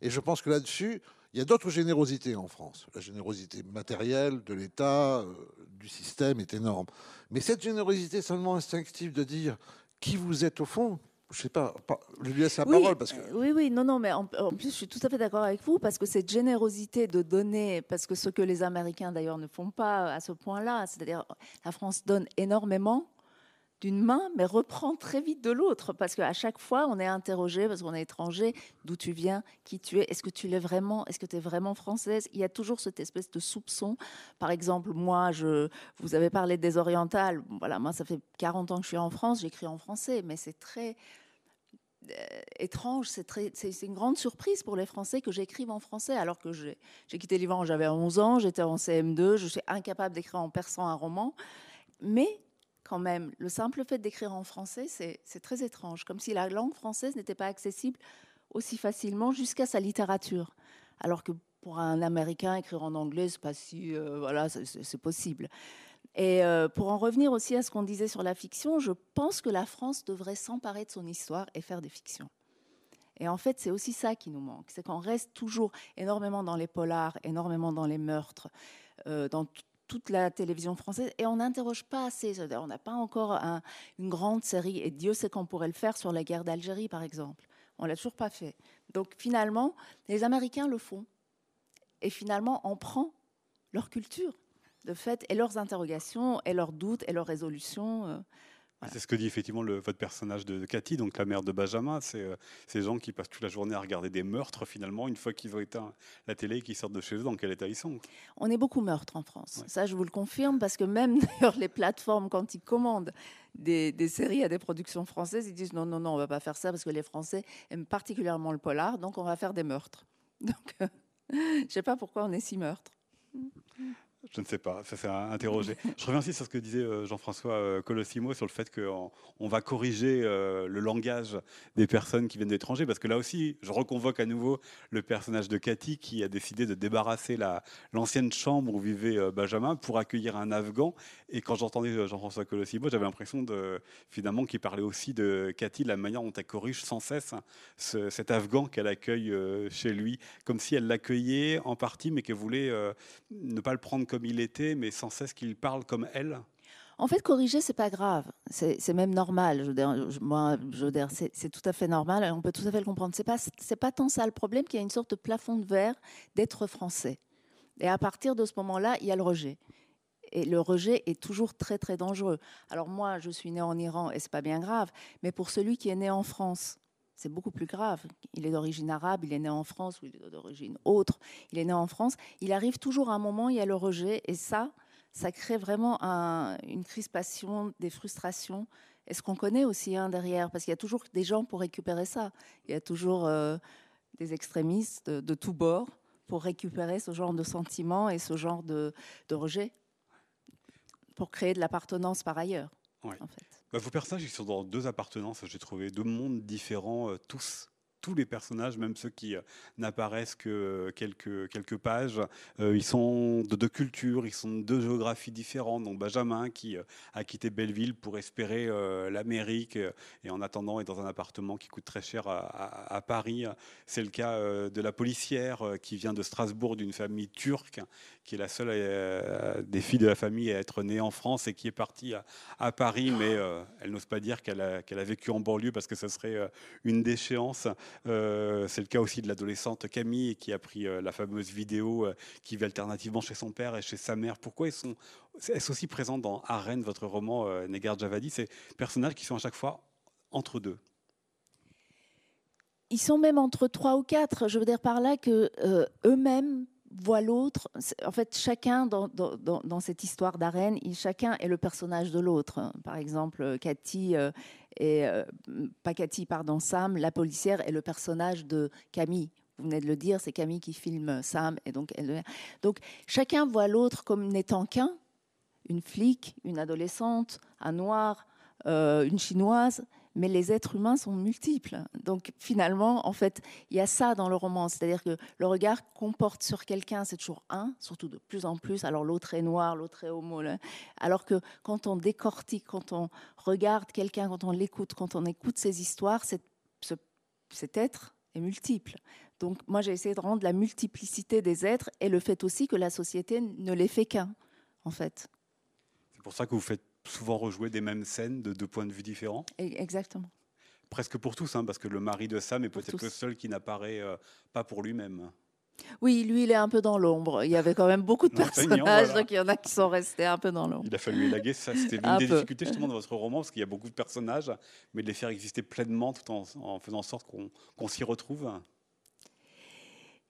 et je pense que là-dessus, Il y a d'autres générosités en France. La générosité matérielle de l'État, euh, du système est énorme. Mais cette générosité seulement instinctive de dire qui vous êtes au fond, je sais pas, je lui laisse la parole parce que... Euh, oui, oui, non, non, mais en, plus, je suis tout à fait d'accord avec vous parce que cette générosité de donner, parce que ce que les Américains d'ailleurs ne font pas à ce point-là, c'est-à-dire la France donne énormément d'une main, mais reprend très vite de l'autre, parce qu'à chaque fois, on est interrogé, parce qu'on est étranger, d'où tu viens, qui tu es, est-ce que tu l'es vraiment, est-ce que tu es vraiment française? Il y a toujours cette espèce de soupçon. Par exemple, moi, je, vous avez parlé des orientales, voilà, moi, ça fait 40 ans que je suis en France, j'écris en français, mais c'est très euh, étrange, c'est une grande surprise pour les Français que j'écrive en français, alors que j'ai quitté l'Iran, j'avais 11 ans, j'étais en CM2, je suis incapable d'écrire en persan un roman, mais même, le simple fait d'écrire en français, c'est très étrange, comme si la langue française n'était pas accessible aussi facilement jusqu'à sa littérature, alors que pour un Américain, écrire en anglais, c'est euh, possible. Et euh, pour en revenir aussi à ce qu'on disait sur la fiction, je pense que la France devrait s'emparer de son histoire et faire des fictions. Et en fait, c'est aussi ça qui nous manque, c'est qu'on reste toujours énormément dans les polars, énormément dans les meurtres, euh, dans toute la télévision française, et on n'interroge pas assez. On n'a pas encore une grande série, et Dieu sait qu'on pourrait le faire sur la guerre d'Algérie, par exemple. On l'a toujours pas fait. Donc finalement, les Américains le font, et finalement, on prend leur culture de fait, et leurs interrogations, et leurs doutes, et leurs résolutions. Euh, c'est ce que dit effectivement le, votre personnage de Cathy, donc la mère de Benjamin. C'est euh, ces gens qui passent toute la journée à regarder des meurtres, finalement, une fois qu'ils ont éteint la télé et qu'ils sortent de chez eux, dans quel état ils sont. On est beaucoup meurtres en France. Ça, je vous le confirme, parce que même d'ailleurs les plateformes, quand ils commandent des, séries à des productions françaises, ils disent non, non, non, on va pas faire ça, parce que les Français aiment particulièrement le polar, donc on va faire des meurtres. Donc, je ne sais pas pourquoi on est si meurtres. Je ne sais pas, ça c'est à interroger. Je reviens aussi sur ce que disait euh, Jean-François euh, Colossimo sur le fait qu'on on va corriger euh, le langage des personnes qui viennent d'étrangers, parce que là aussi, je reconvoque à nouveau le personnage de Cathy qui a décidé de débarrasser l'ancienne chambre où vivait Benjamin pour accueillir un Afghan. Et quand j'entendais Jean-François Colossimo, j'avais l'impression de, finalement qu'il parlait aussi de Cathy, la manière dont elle corrige sans cesse cet Afghan qu'elle accueille chez lui, comme si elle l'accueillait en partie, mais qu'elle voulait ne pas le prendre comme il était, mais sans cesse qu'il parle comme elle en fait, corriger, c'est pas grave. C'est même normal. Je, moi, c'est tout à fait normal. On peut tout à fait le comprendre. C'est pas, c'est pas tant ça le problème qu'il y a une sorte de plafond de verre d'être français. Et à partir de ce moment-là, il y a le rejet. Et le rejet est toujours très très dangereux. Alors moi, je suis né en Iran et c'est pas bien grave. Mais pour celui qui est né en France, c'est beaucoup plus grave. Il est d'origine arabe, il est né en France ou il est d'origine autre, il est né en France. Il arrive toujours un moment, il y a le rejet, et ça, ça crée vraiment une crispation, des frustrations. Et ce qu'on connaît aussi hein, derrière, parce qu'il y a toujours des gens pour récupérer ça. Il y a toujours euh, des extrémistes de, tous bords pour récupérer ce genre de sentiments et ce genre de, rejet, pour créer de l'appartenance par ailleurs. En fait. Bah, vos personnages, ils sont dans deux appartenances, j'ai trouvé, deux mondes différents, euh, tous tous les personnages, même ceux qui euh, n'apparaissent que euh, quelques, quelques pages, ils sont de deux cultures, ils sont de deux géographies différentes. Donc Benjamin qui a quitté Belleville pour espérer l'Amérique et en attendant est dans un appartement qui coûte très cher à, Paris. C'est le cas de la policière qui vient de Strasbourg d'une famille turque qui est la seule euh, des filles de la famille à être née en France et qui est partie à, Paris, mais euh, elle n'ose pas dire qu'elle a, a, vécu en banlieue parce que ce serait euh, une déchéance. C'est le cas aussi de l'adolescente Camille qui a pris la fameuse vidéo qui vit alternativement chez son père et chez sa mère. Pourquoi sont, est-ce aussi présent dans Arène, votre roman Negar Javadi, ces personnages qui sont à chaque fois entre deux ils sont même entre trois ou quatre. Je veux dire par là que eux-mêmes voit l'autre. En fait, chacun dans, cette histoire d'arène, chacun est le personnage de l'autre. Par exemple, Cathy euh, et euh, pas Cathy, pardon, Sam, la policière est le personnage de Camille. Vous venez de le dire, c'est Camille qui filme Sam, et donc elle. Donc chacun voit l'autre comme n'étant qu'un, une flic, une adolescente, un noir, euh, une chinoise mais les êtres humains sont multiples. Donc finalement, en fait, il y a ça dans le roman, c'est-à-dire que le regard qu'on porte sur quelqu'un, c'est toujours un, surtout de plus en plus. Alors l'autre est noir, l'autre est homo. Alors que quand on décortique, quand on regarde quelqu'un, quand on l'écoute, quand on écoute ses histoires, cet être est multiple. Donc moi j'ai essayé de rendre la multiplicité des êtres et le fait aussi que la société ne les fait qu'un, en fait. C'est pour ça que vous faites souvent rejouer des mêmes scènes de deux points de vue différents? Exactement. Presque pour tous, hein, parce que le mari de Sam est peut-être le seul qui n'apparaît euh, pas pour lui-même. Oui, lui, il est un peu dans l'ombre. Il y avait quand même beaucoup de personnages, donc il y en a qui sont restés un peu dans l'ombre. Il a fallu élaguer ça. C'était l'une des difficultés justement de votre roman, parce qu'il y a beaucoup de personnages, mais de les faire exister pleinement tout en, faisant en sorte qu'on s'y retrouve.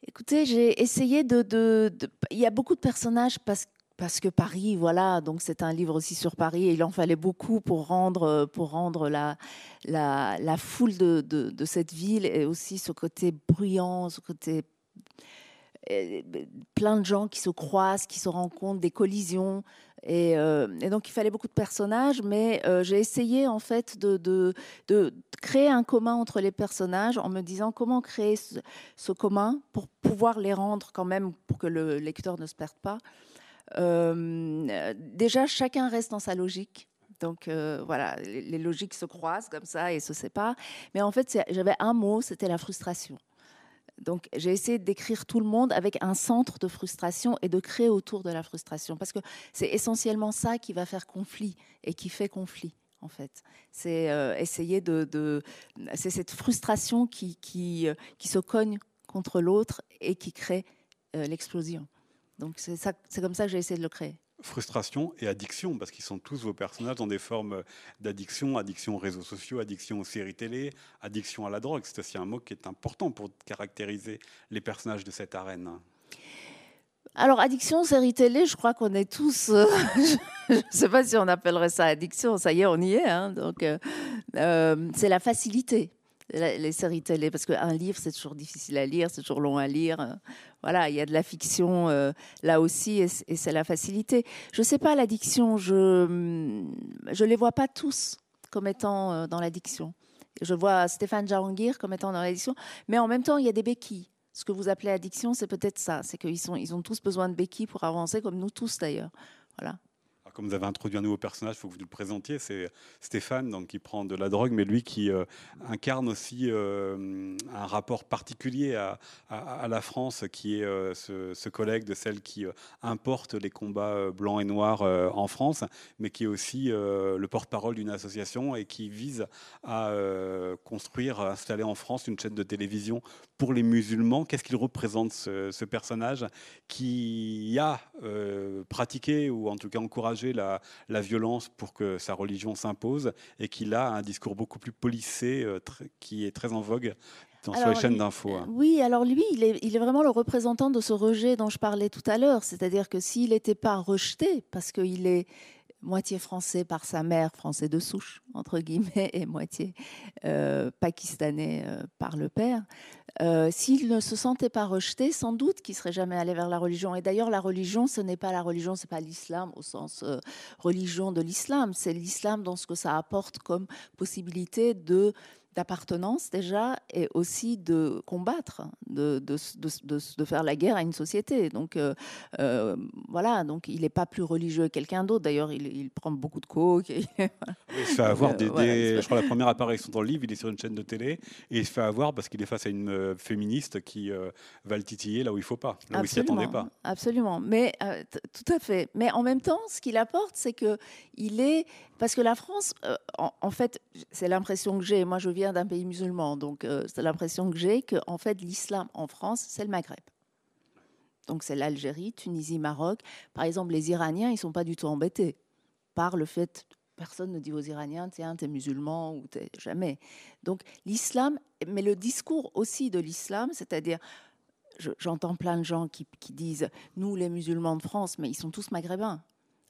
Écoutez, j'ai essayé de, Il y a beaucoup de personnages parce, parce que Paris, voilà, donc c'est un livre aussi sur Paris et il en fallait beaucoup pour rendre, pour rendre la, foule de, cette ville et aussi ce côté bruyant, ce côté plein de gens qui se croisent, qui se rencontrent, des collisions. Et, euh, donc il fallait beaucoup de personnages, mais euh, j'ai essayé en fait de, créer un commun entre les personnages en me disant comment créer ce, commun pour pouvoir les rendre quand même, pour que le lecteur ne se perde pas. Euh, déjà, chacun reste dans sa logique. Donc voilà, les, logiques se croisent comme ça et se séparent. Mais en fait, j'avais un mot, c'était la frustration. Donc j'ai essayé d'écrire tout le monde avec un centre de frustration et de créer autour de la frustration, parce que c'est essentiellement ça qui va faire conflit et qui fait conflit. En fait, c'est euh, essayer de, c'est cette frustration qui qui, euh, se cogne contre l'autre et qui crée euh, l'explosion. Donc c'est comme ça que j'ai essayé de le créer frustration et addiction, parce qu'ils sont tous vos personnages dans des formes d'addiction, addiction aux réseaux sociaux, addiction aux séries télé, addiction à la drogue. C'est aussi un mot qui est important pour caractériser les personnages de cette arène. Alors, addiction aux séries télé, je crois qu'on est tous. Euh, je ne sais pas si on appellerait ça addiction, ça y est, on y est. Hein, donc, euh, euh, c'est la facilité les séries télé, parce qu'un livre, c'est toujours difficile à lire, c'est toujours long à lire. Voilà, il y a de la fiction euh, là aussi, et, c'est la facilité. Je ne sais pas, l'addiction, je ne mm, les vois pas tous comme étant euh, dans l'addiction. Je vois Stéphane Jarangir comme étant dans l'addiction, mais en même temps, il y a des béquilles. Ce que vous appelez addiction, c'est peut-être ça, c'est qu'ils ils ont tous besoin de béquilles pour avancer, comme nous tous d'ailleurs. Voilà comme vous avez introduit un nouveau personnage, il faut que vous le présentiez. C'est Stéphane, donc, qui prend de la drogue, mais lui qui euh, incarne aussi euh, un rapport particulier à, la France, qui est euh, ce, collègue de celle qui importe les combats blancs et noirs en France, mais qui est aussi le porte-parole d'une association et qui vise à construire, à installer en France une chaîne de télévision pour les musulmans. Qu'est-ce qu'il représente, ce, personnage qui a pratiqué, ou en tout cas encouragé la, violence pour que sa religion s'impose et qu'il a un discours beaucoup plus policé euh, qui est très en vogue dans sur les chaînes d'infos. Hein. Oui, alors lui, il est, il est, vraiment le représentant de ce rejet dont je parlais tout à l'heure. C'est-à-dire que s'il n'était pas rejeté, parce qu'il est moitié français par sa mère, français de souche, entre guillemets, et moitié euh, pakistanais euh, par le père, euh, s'il ne se sentait pas rejeté, sans doute qu'il serait jamais allé vers la religion. Et d'ailleurs, la religion, ce n'est pas la religion, c'est pas l'islam au sens religion de l'islam, c'est l'islam dans ce que ça apporte comme possibilité de d'appartenance déjà et aussi de combattre, de, de, de, faire la guerre à une société. Donc euh, euh, voilà, donc il n'est pas plus religieux que quelqu'un d'autre. D'ailleurs, il, prend beaucoup de coke. il se fait avoir euh, des, Je crois la première apparition dans le livre, il est sur une chaîne de télé et il se fait avoir parce qu'il est face à une féministe qui va le titiller là où il ne faut pas, là où il s'y attendait pas. Absolument, mais tout à fait. Mais en même temps, ce qu'il apporte, c'est que il est parce que la France, en, fait, c'est l'impression que j'ai. Moi, je viens d'un pays musulman, donc euh, c'est l'impression que j'ai que en fait l'islam en France, c'est le Maghreb. Donc c'est l'Algérie, Tunisie, Maroc. Par exemple, les Iraniens, ils sont pas du tout embêtés par le fait personne ne dit aux Iraniens tiens t'es musulman ou t'es jamais. Donc l'islam, mais le discours aussi de l'islam, c'est-à-dire j'entends plein de gens qui, qui disent nous les musulmans de France, mais ils sont tous maghrébins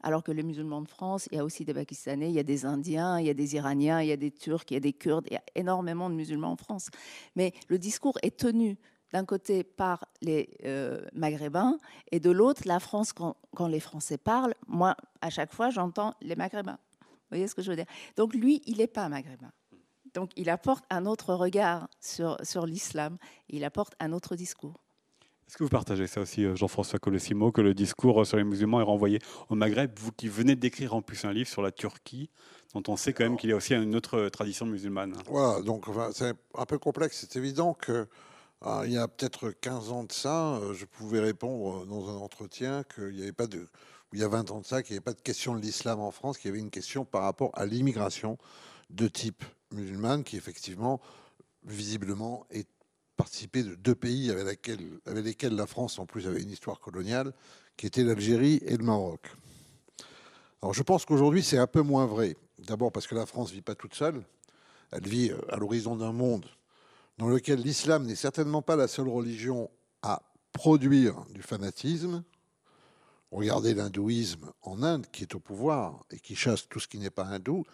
alors que les musulmans de France, il y a aussi des Pakistanais, il y a des Indiens, il y a des Iraniens, il y a des Turcs, il y a des Kurdes, il y a énormément de musulmans en France. Mais le discours est tenu d'un côté par les euh, Maghrébins et de l'autre, la France, quand, les Français parlent, moi, à chaque fois, j'entends les Maghrébins. Vous voyez ce que je veux dire? Donc lui, il n'est pas maghrébin. Donc il apporte un autre regard sur, sur l'islam, il apporte un autre discours. Est-ce que vous partagez ça aussi, euh, Jean-François Colosimo, que le discours sur les musulmans est renvoyé au Maghreb Vous qui venez d'écrire en plus un livre sur la Turquie, dont on sait quand même qu'il y a aussi une autre tradition musulmane? Voilà, donc c'est un peu complexe. C'est évident que Ah, il y a peut-être 15 ans de ça, euh, je pouvais répondre dans un entretien qu'il n'y avait pas de. Il y a 20 ans de ça, qu'il n'y avait pas de question de l'islam en France, qu'il y avait une question par rapport à l'immigration de type musulmane, qui effectivement, visiblement, est participé de deux pays avec, avec lesquels la France, en plus, avait une histoire coloniale, qui étaient l'Algérie et le Maroc. Alors je pense qu'aujourd'hui, c'est un peu moins vrai. D'abord parce que la France ne vit pas toute seule. Elle vit euh, à l'horizon d'un monde dans lequel l'islam n'est certainement pas la seule religion à produire du fanatisme. Regardez l'hindouisme en Inde qui est au pouvoir et qui chasse tout ce qui n'est pas hindou.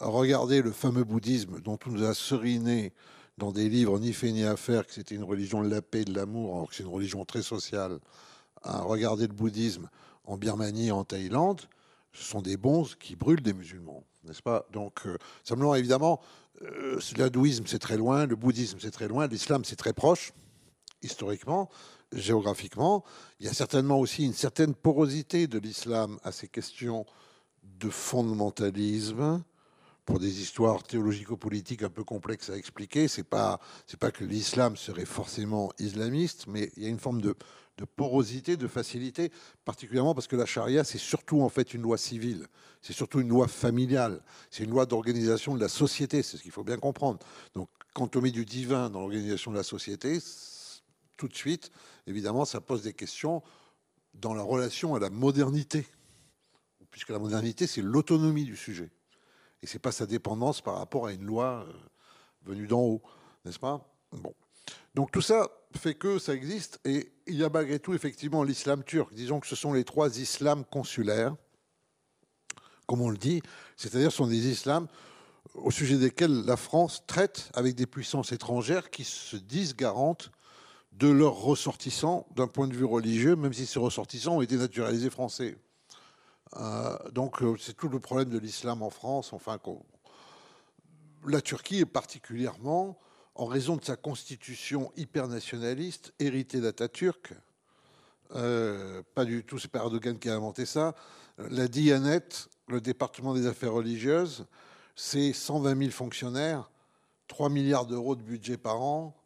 Regardez le fameux bouddhisme dont on nous a seriné dans des livres ni fait ni à faire que c'était une religion de la paix, de l'amour, alors que c'est une religion très sociale. Regardez le bouddhisme en Birmanie, en Thaïlande, ce sont des bons qui brûlent des musulmans, n'est-ce pas? Donc, euh, simplement, évidemment, euh, l'hindouisme, c'est très loin, le bouddhisme, c'est très loin, l'islam, c'est très proche, historiquement, géographiquement. Il y a certainement aussi une certaine porosité de l'islam à ces questions de fondamentalisme, pour des histoires théologico-politiques un peu complexes à expliquer. C'est pas c'est pas que l'islam serait forcément islamiste, mais il y a une forme de porosité, de facilité, particulièrement parce que la charia, c'est surtout en fait une loi civile, c'est surtout une loi familiale, c'est une loi d'organisation de la société, c'est ce qu'il faut bien comprendre. Donc quand on met du divin dans l'organisation de la société, tout de suite, évidemment, ça pose des questions dans la relation à la modernité, puisque la modernité, c'est l'autonomie du sujet, et c'est pas sa dépendance par rapport à une loi euh, venue d'en haut, n'est-ce pas? Bon. Donc tout ça fait que ça existe et il y a malgré tout effectivement l'islam turc. Disons que ce sont les trois islams consulaires, comme on le dit, c'est-à-dire ce sont des islams au sujet desquels la France traite avec des puissances étrangères qui se disent garantes de leurs ressortissants d'un point de vue religieux, même si ces ressortissants ont été naturalisés français. Euh, donc euh, c'est tout le problème de l'islam en France. Enfin, la Turquie est particulièrement en raison de sa constitution hyper nationaliste, héritée d'Atatürk. Euh, pas du tout, c'est pas Erdogan qui a inventé ça. La Dianet, le département des affaires religieuses, c'est 120 000 fonctionnaires, 3 milliards d'euros de budget par an,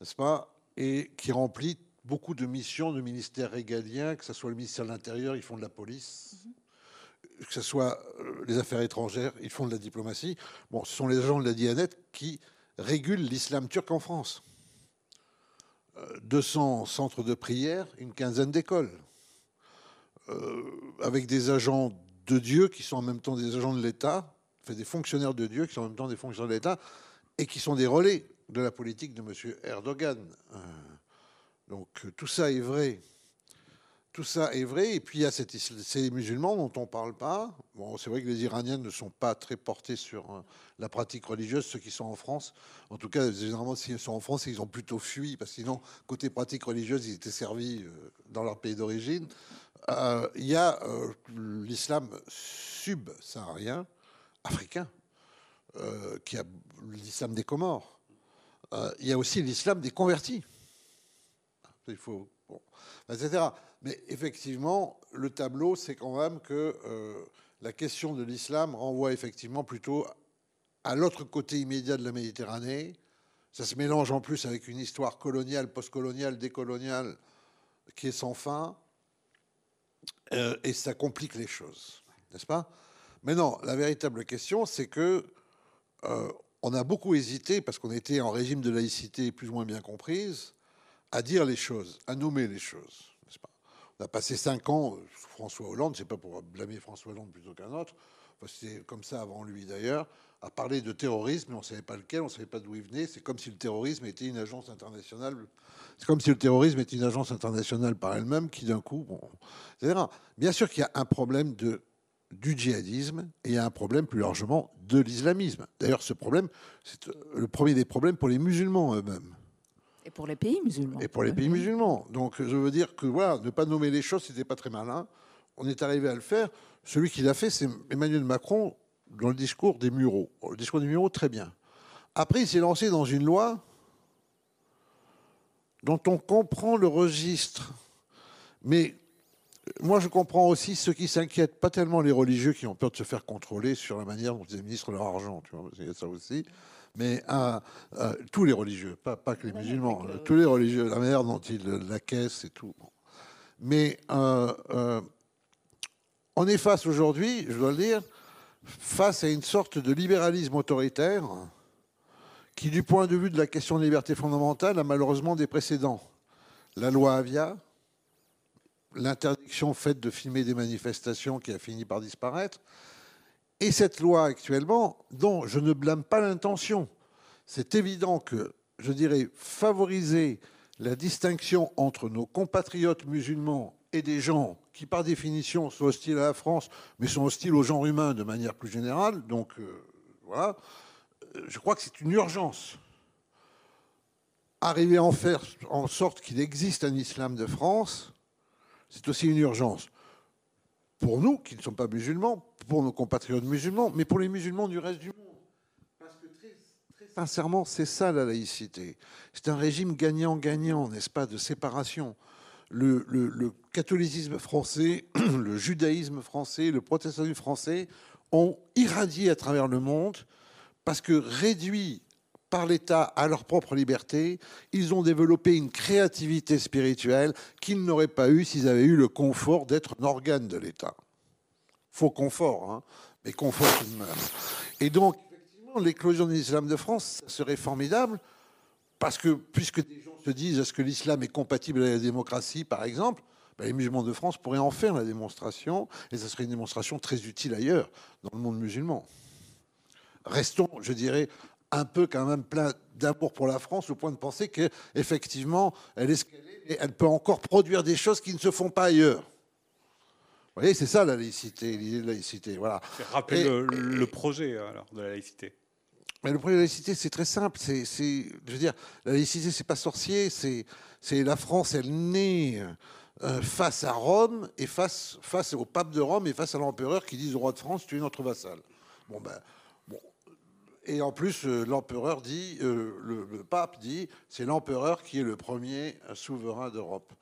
n'est-ce pas Et qui remplit beaucoup de missions de ministères régaliens, que ce soit le ministère de l'Intérieur, ils font de la police, que ce soit euh, les affaires étrangères, ils font de la diplomatie. Bon, ce sont les agents de la Dianet qui régule l'islam turc en France. 200 euh, centres de prière, une quinzaine d'écoles, euh, avec des agents de Dieu qui sont en même temps des agents de l'État, fait des fonctionnaires de Dieu qui sont en même temps des fonctionnaires de l'État, et qui sont des relais de la politique de M. Erdogan. Euh, donc tout ça est vrai. Tout ça est vrai. Et puis il y a ces musulmans dont on ne parle pas. Bon, c'est vrai que les Iraniens ne sont pas très portés sur euh, la pratique religieuse, ceux qui sont en France. En tout cas, généralement, s'ils sont en France, ils ont plutôt fui, parce que sinon, côté pratique religieuse, ils étaient servis euh, dans leur pays d'origine. Euh, il y a l'islam subsaharien, africain, qui a l'islam des Comores. il y a aussi l'islam des convertis. Il faut. Etc. Mais effectivement, le tableau, c'est quand même que euh, la question de l'islam renvoie effectivement plutôt à l'autre côté immédiat de la Méditerranée. Ça se mélange en plus avec une histoire coloniale, postcoloniale, décoloniale qui est sans fin. Euh, et ça complique les choses, n'est-ce pas? Mais non, la véritable question, c'est que euh, on a beaucoup hésité, parce qu'on était en régime de laïcité plus ou moins bien comprise, à dire les choses, à nommer les choses. On a passé cinq ans, François Hollande, c'est pas pour blâmer François Hollande plutôt qu'un autre, c'est comme ça avant lui d'ailleurs, à parler de terrorisme, mais on ne savait pas lequel, on ne savait pas d'où il venait. C'est comme si le terrorisme était une agence internationale. C'est comme si le terrorisme était une agence internationale par elle-même qui d'un coup, bon. Bien sûr qu'il y a un problème de du djihadisme et il y a un problème plus largement de l'islamisme. D'ailleurs, ce problème, c'est le premier des problèmes pour les musulmans eux-mêmes. Et pour les pays musulmans. Et pour les pays musulmans. Donc je veux dire que voilà, ne pas nommer les choses, c'était pas très malin. On est arrivé à le faire. Celui qui l'a fait, c'est Emmanuel Macron dans le discours des Mureaux. Le discours des Mureaux, très bien. Après, il s'est lancé dans une loi dont on comprend le registre. Mais moi, je comprends aussi ceux qui s'inquiètent, pas tellement les religieux qui ont peur de se faire contrôler sur la manière dont ils administrent leur argent. Tu vois, il y a ça aussi. Mais tous les religieux, pas, pas que les musulmans, tous les religieux, la manière dont ils la caissent et tout. Mais on est face aujourd'hui, je dois le dire, face à une sorte de libéralisme autoritaire qui, du point de vue de la question de liberté fondamentale, a malheureusement des précédents. La loi Avia, l'interdiction faite de filmer des manifestations qui a fini par disparaître, et cette loi actuellement, dont je ne blâme pas l'intention. C'est évident que, je dirais, favoriser la distinction entre nos compatriotes musulmans et des gens qui, par définition, sont hostiles à la France, mais sont hostiles au genre humain de manière plus générale. Donc, euh, voilà. Euh, je crois que c'est une urgence. Arriver à en faire en sorte qu'il existe un islam de France, c'est aussi une urgence. Pour nous, qui ne sommes pas musulmans, pour nos compatriotes musulmans, mais pour les musulmans du reste du monde. Parce que très, sincèrement, c'est ça la laïcité. C'est un régime gagnant-gagnant, n'est-ce pas, de séparation. Le, le, catholicisme français, le judaïsme français, le protestantisme français ont irradié à travers le monde parce que réduits par l'État à leur propre liberté, ils ont développé une créativité spirituelle qu'ils n'auraient pas eu s'ils avaient eu le confort d'être un organe de l'État. Faux confort, hein, mais confort tout de même. Et donc, effectivement, l'éclosion de l'islam de France serait formidable, parce que puisque des gens se disent est-ce que l'islam est compatible avec la démocratie, par exemple, ben, les musulmans de France pourraient en faire la démonstration, et ce serait une démonstration très utile ailleurs, dans le monde musulman. Restons, je dirais, un peu quand même plein d'amour pour la France, au point de penser qu'effectivement, elle est et elle peut encore produire des choses qui ne se font pas ailleurs. Vous voyez, c'est ça la laïcité, l'idée de laïcité. Voilà. Rappelez le, projet alors, de la laïcité. Mais le projet de la laïcité, c'est très simple. C'est, je veux dire, la laïcité, c'est pas sorcier. C'est, c'est la France, elle naît euh, face à Rome et face, face au pape de Rome et face à l'empereur qui dit au roi de France, tu es notre vassal. Bon ben, et en plus, euh, l'empereur dit, euh, le, pape dit, c'est l'empereur qui est le premier souverain d'Europe.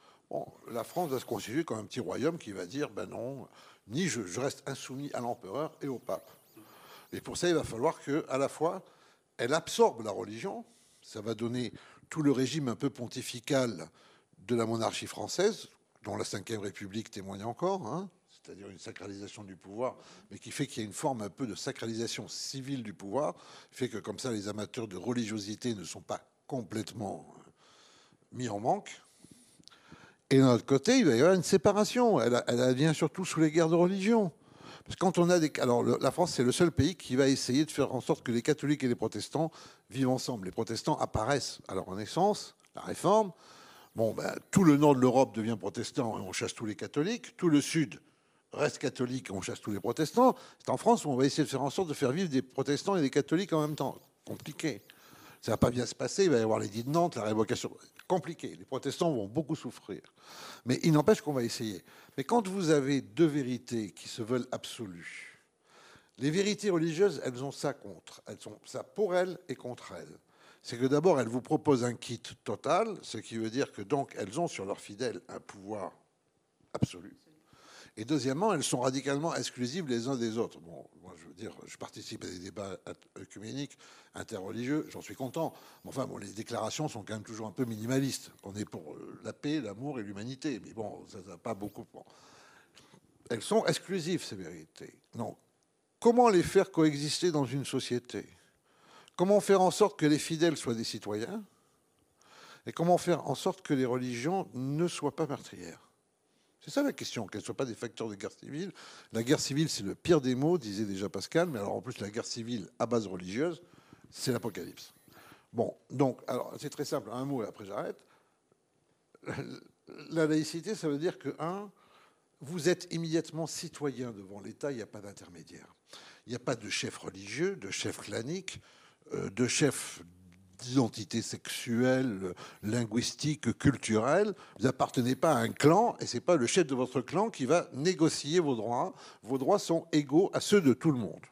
La France va se constituer comme un petit royaume qui va dire, ben non, ni je, reste insoumis à l'empereur et au pape. Et pour ça, il va falloir que, à la fois, elle absorbe la religion. Ça va donner tout le régime un peu pontifical de la monarchie française, dont la Ve République témoigne encore. Hein c'est-à-dire une sacralisation du pouvoir, mais qui fait qu'il y a une forme un peu de sacralisation civile du pouvoir, fait que comme ça les amateurs de religiosité ne sont pas complètement euh, mis en manque. Et d'un autre côté, il va y avoir une séparation. Elle, elle vient surtout sous les guerres de religion. Parce que quand on a des. Alors, la France, c'est le seul pays qui va essayer de faire en sorte que les catholiques et les protestants vivent ensemble. Les protestants apparaissent à leur naissance, la réforme. Bon, ben, tout le nord de l'Europe devient protestant et on chasse tous les catholiques. Tout le sud reste catholique, on chasse tous les protestants. C'est en France où on va essayer de faire en sorte de faire vivre des protestants et des catholiques en même temps. Compliqué. Ça va pas bien se passer. Il va y avoir l'édit de Nantes, la révocation. Compliqué. Les protestants vont beaucoup souffrir. Mais il n'empêche qu'on va essayer. Mais quand vous avez deux vérités qui se veulent absolues, les vérités religieuses, elles ont ça contre. Elles ont ça pour elles et contre elles. C'est que d'abord, elles vous proposent un kit total, ce qui veut dire que donc elles ont sur leurs fidèles un pouvoir absolu. Et deuxièmement, elles sont radicalement exclusives les uns des autres. Moi, je veux dire, je participe à des débats œcuméniques, interreligieux, j'en suis content. Enfin, bon, les déclarations sont quand même toujours un peu minimalistes. On est pour euh, la paix, l'amour et l'humanité. Mais bon, ça n'a pas beaucoup. Elles sont exclusives, ces vérités. Donc, comment les faire coexister dans une société? Comment faire en sorte que les fidèles soient des citoyens? Et comment faire en sorte que les religions ne soient pas meurtrières? C'est ça la question, qu'elles ne soient pas des facteurs de guerre civile. La guerre civile, c'est le pire des mots, disait déjà Pascal, mais alors en plus, la guerre civile à base religieuse, c'est l'apocalypse. Bon, donc, alors c'est très simple, un mot et après j'arrête. La laïcité, ça veut dire que, un, vous êtes immédiatement citoyen devant l'État, il n'y a pas d'intermédiaire. Il n'y a pas de chef religieux, de chef clanique, euh, de chef d'identité sexuelle, linguistique, culturelle. Vous n'appartenez pas à un clan et c'est pas le chef de votre clan qui va négocier vos droits. Vos droits sont égaux à ceux de tout le monde.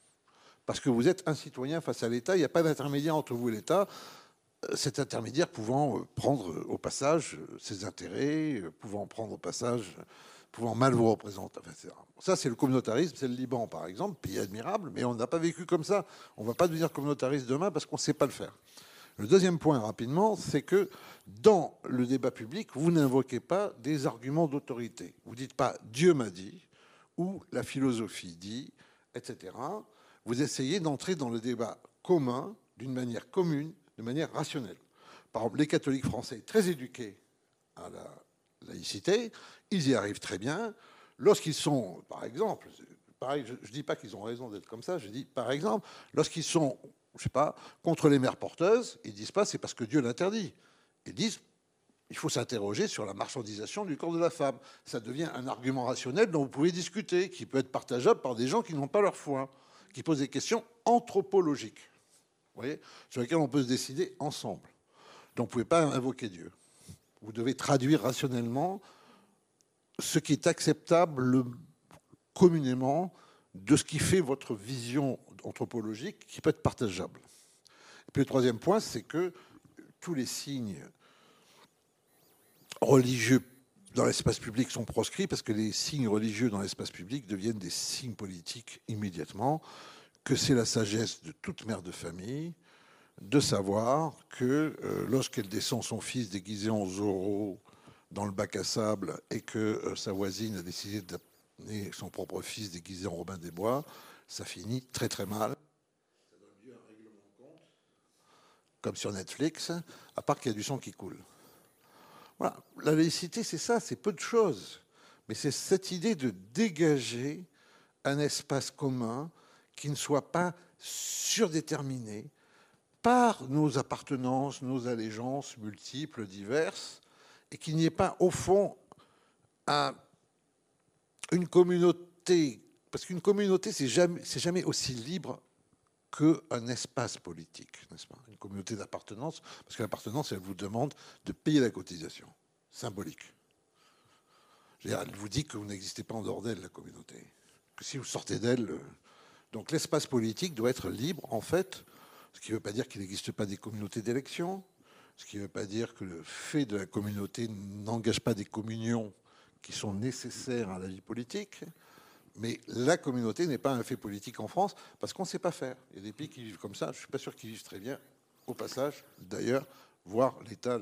Parce que vous êtes un citoyen face à l'État, il n'y a pas d'intermédiaire entre vous et l'État. Euh, cet intermédiaire pouvant euh, prendre au passage ses intérêts, euh, pouvant prendre au passage pouvant mal vous représenter. ça, c'est le communautarisme, c'est le Liban, par exemple, pays admirable, mais on n'a pas vécu comme ça. On ne va pas devenir communautariste demain parce qu'on ne sait pas le faire. Le deuxième point, rapidement, c'est que dans le débat public, vous n'invoquez pas des arguments d'autorité. Vous ne dites pas Dieu m'a dit ou la philosophie dit, etc. Vous essayez d'entrer dans le débat commun d'une manière commune, de manière rationnelle. Par exemple, les catholiques français, très éduqués à la laïcité, ils y arrivent très bien. Lorsqu'ils sont, par exemple, pareil, je ne dis pas qu'ils ont raison d'être comme ça, je dis, par exemple, lorsqu'ils sont je sais pas, contre les mères porteuses, ils disent pas c'est parce que Dieu l'interdit. Ils disent il faut s'interroger sur la marchandisation du corps de la femme. Ça devient un argument rationnel dont vous pouvez discuter, qui peut être partageable par des gens qui n'ont pas leur foi, qui posent des questions anthropologiques, vous voyez, sur lesquelles on peut se décider ensemble. Donc vous ne pouvez pas invoquer Dieu. Vous devez traduire rationnellement ce qui est acceptable communément de ce qui fait votre vision anthropologique qui peut être partageable. Et puis le troisième point, c'est que tous les signes religieux dans l'espace public sont proscrits parce que les signes religieux dans l'espace public deviennent des signes politiques immédiatement, que c'est la sagesse de toute mère de famille de savoir que euh, lorsqu'elle descend son fils déguisé en Zorro dans le bac à sable et que euh, sa voisine a décidé d'amener son propre fils déguisé en Robin des Bois, ça finit très très mal. Ça donne lieu à un règlement de compte, comme sur Netflix, à part qu'il y a du sang qui coule. La laïcité, c'est ça, c'est peu de choses. Mais c'est cette idée de dégager un espace commun qui ne soit pas surdéterminé par nos appartenances, nos allégeances multiples, diverses, et qu'il n'y ait pas, au fond, une communauté parce qu'une communauté, c'est jamais, jamais aussi libre qu'un espace politique, n'est-ce pas? Une communauté d'appartenance, parce que l'appartenance, elle vous demande de payer la cotisation symbolique. elle vous dit que vous n'existez pas en dehors d'elle, la communauté. Que si vous sortez d'elle. Euh, donc l'espace politique doit être libre, en fait, ce qui ne veut pas dire qu'il n'existe pas des communautés d'élection, ce qui ne veut pas dire que le fait de la communauté n'engage pas des communions qui sont nécessaires à la vie politique. Mais la communauté n'est pas un fait politique en France parce qu'on ne sait pas faire. Il y a des pays qui vivent comme ça. Je ne suis pas sûr qu'ils vivent très bien. Au passage, d'ailleurs, voir l'état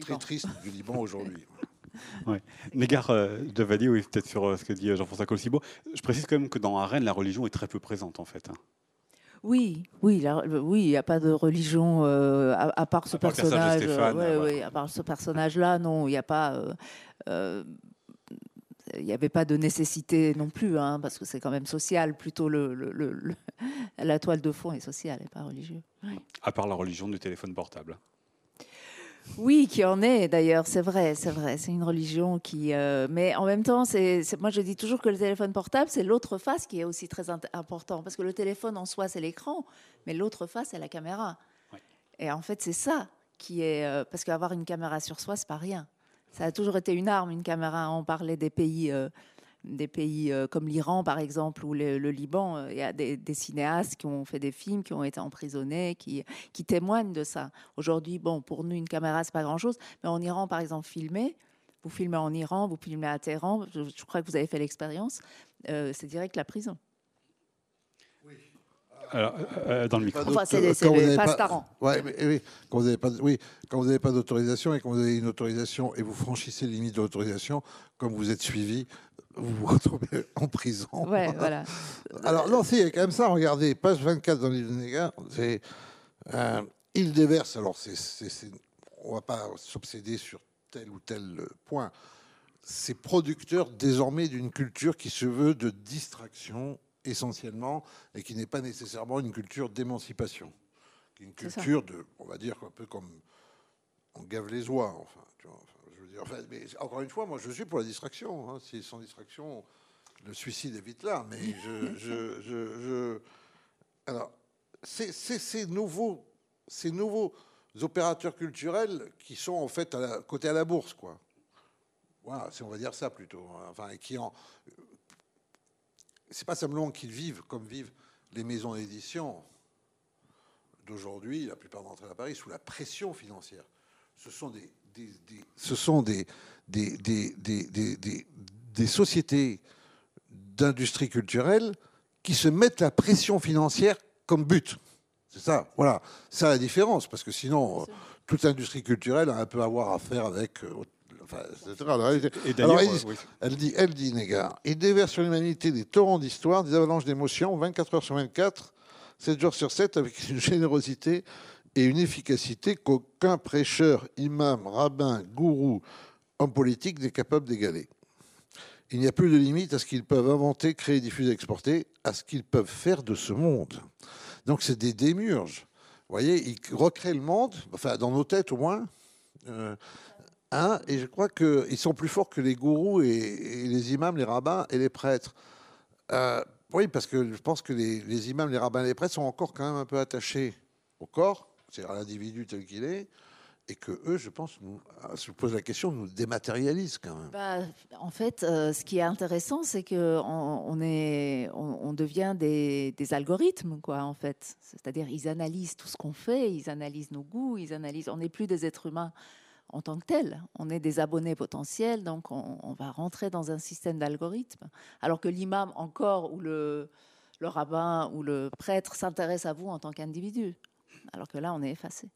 très triste du Liban aujourd'hui. Ouais. Négard euh, de Vali, oui, peut-être sur euh, ce que dit euh, Jean-François Colcibo. Je précise quand même que dans Arène, la religion est très peu présente, en fait. Hein. Oui, oui, oui, il n'y a pas de religion à, part ce personnage. Oui, à part ce personnage-là, non, il n'y a pas il n'y avait pas de nécessité non plus, hein, parce que c'est quand même social, plutôt le, la toile de fond est sociale et pas religieuse. À part la religion du téléphone portable. Oui, qui en est d'ailleurs, c'est vrai, c'est vrai, c'est une religion qui. Euh, mais en même temps, c'est, moi je dis toujours que le téléphone portable, c'est l'autre face qui est aussi très important, parce que le téléphone en soi, c'est l'écran, mais l'autre face, c'est la caméra. Et en fait, c'est ça qui est. Euh, parce qu'avoir une caméra sur soi, c'est pas rien. Ça a toujours été une arme, une caméra. On parlait des pays, euh, des pays euh, comme l'Iran, par exemple, ou le, Liban. Euh, il y a des, cinéastes qui ont fait des films, qui ont été emprisonnés, qui, qui témoignent de ça. Aujourd'hui, bon, pour nous, une caméra, c'est pas grand-chose. Mais en Iran, par exemple, filmer, vous filmez en Iran, vous filmez à Téhéran, je crois que vous avez fait l'expérience, c'est direct la prison. Alors, euh, dans le micro. Enfin, c'est les, les Ouais, oui, quand vous n'avez pas, oui, quand vous n'avez pas d'autorisation et quand vous avez une autorisation et vous franchissez les limites de l'autorisation, comme vous êtes suivi, vous vous retrouvez en prison. Ouais, voilà. Alors, non, si, il y a quand même ça. Regardez, page 24 dans l'île de Néga, c'est euh, il déverse. Alors, c'est, on ne va pas s'obséder sur tel ou tel point. C'est producteur désormais d'une culture qui se veut de distraction essentiellement, et qui n'est pas nécessairement une culture d'émancipation, une culture de, on va dire, un peu comme on gave les oies, enfin. je veux dire, mais encore une fois, moi, je suis pour la distraction. Hein, si sans distraction, le suicide est vite là. Mais je, je, je, alors, c'est ces nouveaux, ces nouveaux opérateurs culturels qui sont en fait à la, côté à la bourse, quoi. Voilà, si on va dire ça plutôt. Hein, enfin, et qui en, c'est pas simplement qu'ils vivent comme vivent les maisons d'édition d'aujourd'hui, la plupart d'entre elles à Paris, sous la pression financière. Ce sont des, ce sont des, des, des sociétés d'industrie culturelle qui se mettent la pression financière comme but. C'est ça, voilà. C'est la différence, parce que sinon, toute industrie culturelle a un peu à voir à faire avec. Euh, enfin, etc. Et d'ailleurs, elle, dit, elle dit, Négar, il déverse sur l'humanité des torrents d'histoire, des avalanches d'émotions, 24 heures sur 24, 7 jours sur 7, avec une générosité et une efficacité qu'aucun prêcheur, imam, rabbin, gourou, homme politique n'est capable d'égaler. Il n'y a plus de limite à ce qu'ils peuvent inventer, créer, diffuser, exporter, à ce qu'ils peuvent faire de ce monde. Donc c'est des démurges. Vous voyez, ils recréent le monde, enfin dans nos têtes au moins. Euh, et je crois qu'ils sont plus forts que les gourous et, les imams, les rabbins et les prêtres. Euh, oui, parce que je pense que les, imams, les rabbins et les prêtres sont encore quand même un peu attachés au corps, c'est-à-dire à l'individu tel qu'il est, et que eux, je pense, nous, ah, se posent la question, nous dématérialisent quand même. Bah, en fait, euh, ce qui est intéressant, c'est que on, est, on, devient des, algorithmes, quoi, en fait. C'est-à-dire, ils analysent tout ce qu'on fait, ils analysent nos goûts, ils analysent. On n'est plus des êtres humains en tant que tels. On est des abonnés potentiels, donc on, va rentrer dans un système d'algorithmes. Alors que l'imam encore ou le rabbin ou le prêtre s'intéresse à vous en tant qu'individu. Alors que là, on est effacé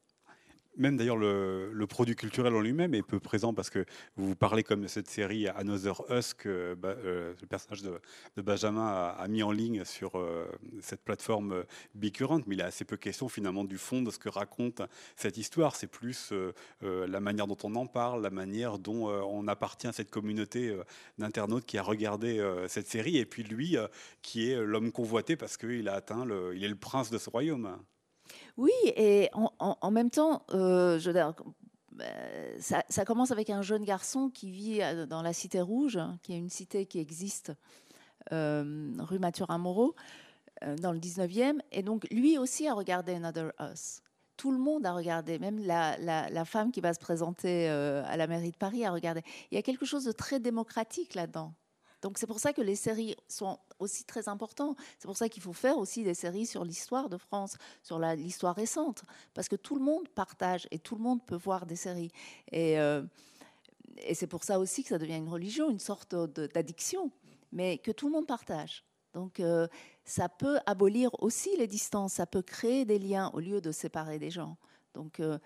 même d'ailleurs le, produit culturel en lui-même est peu présent parce que vous parlez comme de cette série Another Us que euh, le personnage de, Benjamin a, mis en ligne sur euh, cette plateforme euh, Bicurrent, mais il a assez peu question finalement du fond de ce que raconte cette histoire. C'est plus la manière dont on en parle, la manière dont on appartient à cette communauté d'internautes qui a regardé cette série, et puis lui qui est l'homme convoité parce qu'il a atteint, le, il est le prince de ce royaume. Oui, et en, même temps, euh, bah, ça, commence avec un jeune garçon qui vit euh, dans la Cité Rouge, qui est une cité qui existe euh, rue Mathurin Moreau, dans le 19e. Et donc, lui aussi a regardé Another Us. Tout le monde a regardé, même la femme qui va se présenter à la mairie de Paris a regardé. Il y a quelque chose de très démocratique là-dedans. Donc c'est pour ça que les séries sont aussi très importantes. C'est pour ça qu'il faut faire aussi des séries sur l'histoire de France, sur l'histoire récente, parce que tout le monde partage et tout le monde peut voir des séries. Et, euh, c'est pour ça aussi que ça devient une religion, une sorte d'addiction, mais que tout le monde partage. Donc euh, ça peut abolir aussi les distances, ça peut créer des liens au lieu de séparer des gens. Donc euh,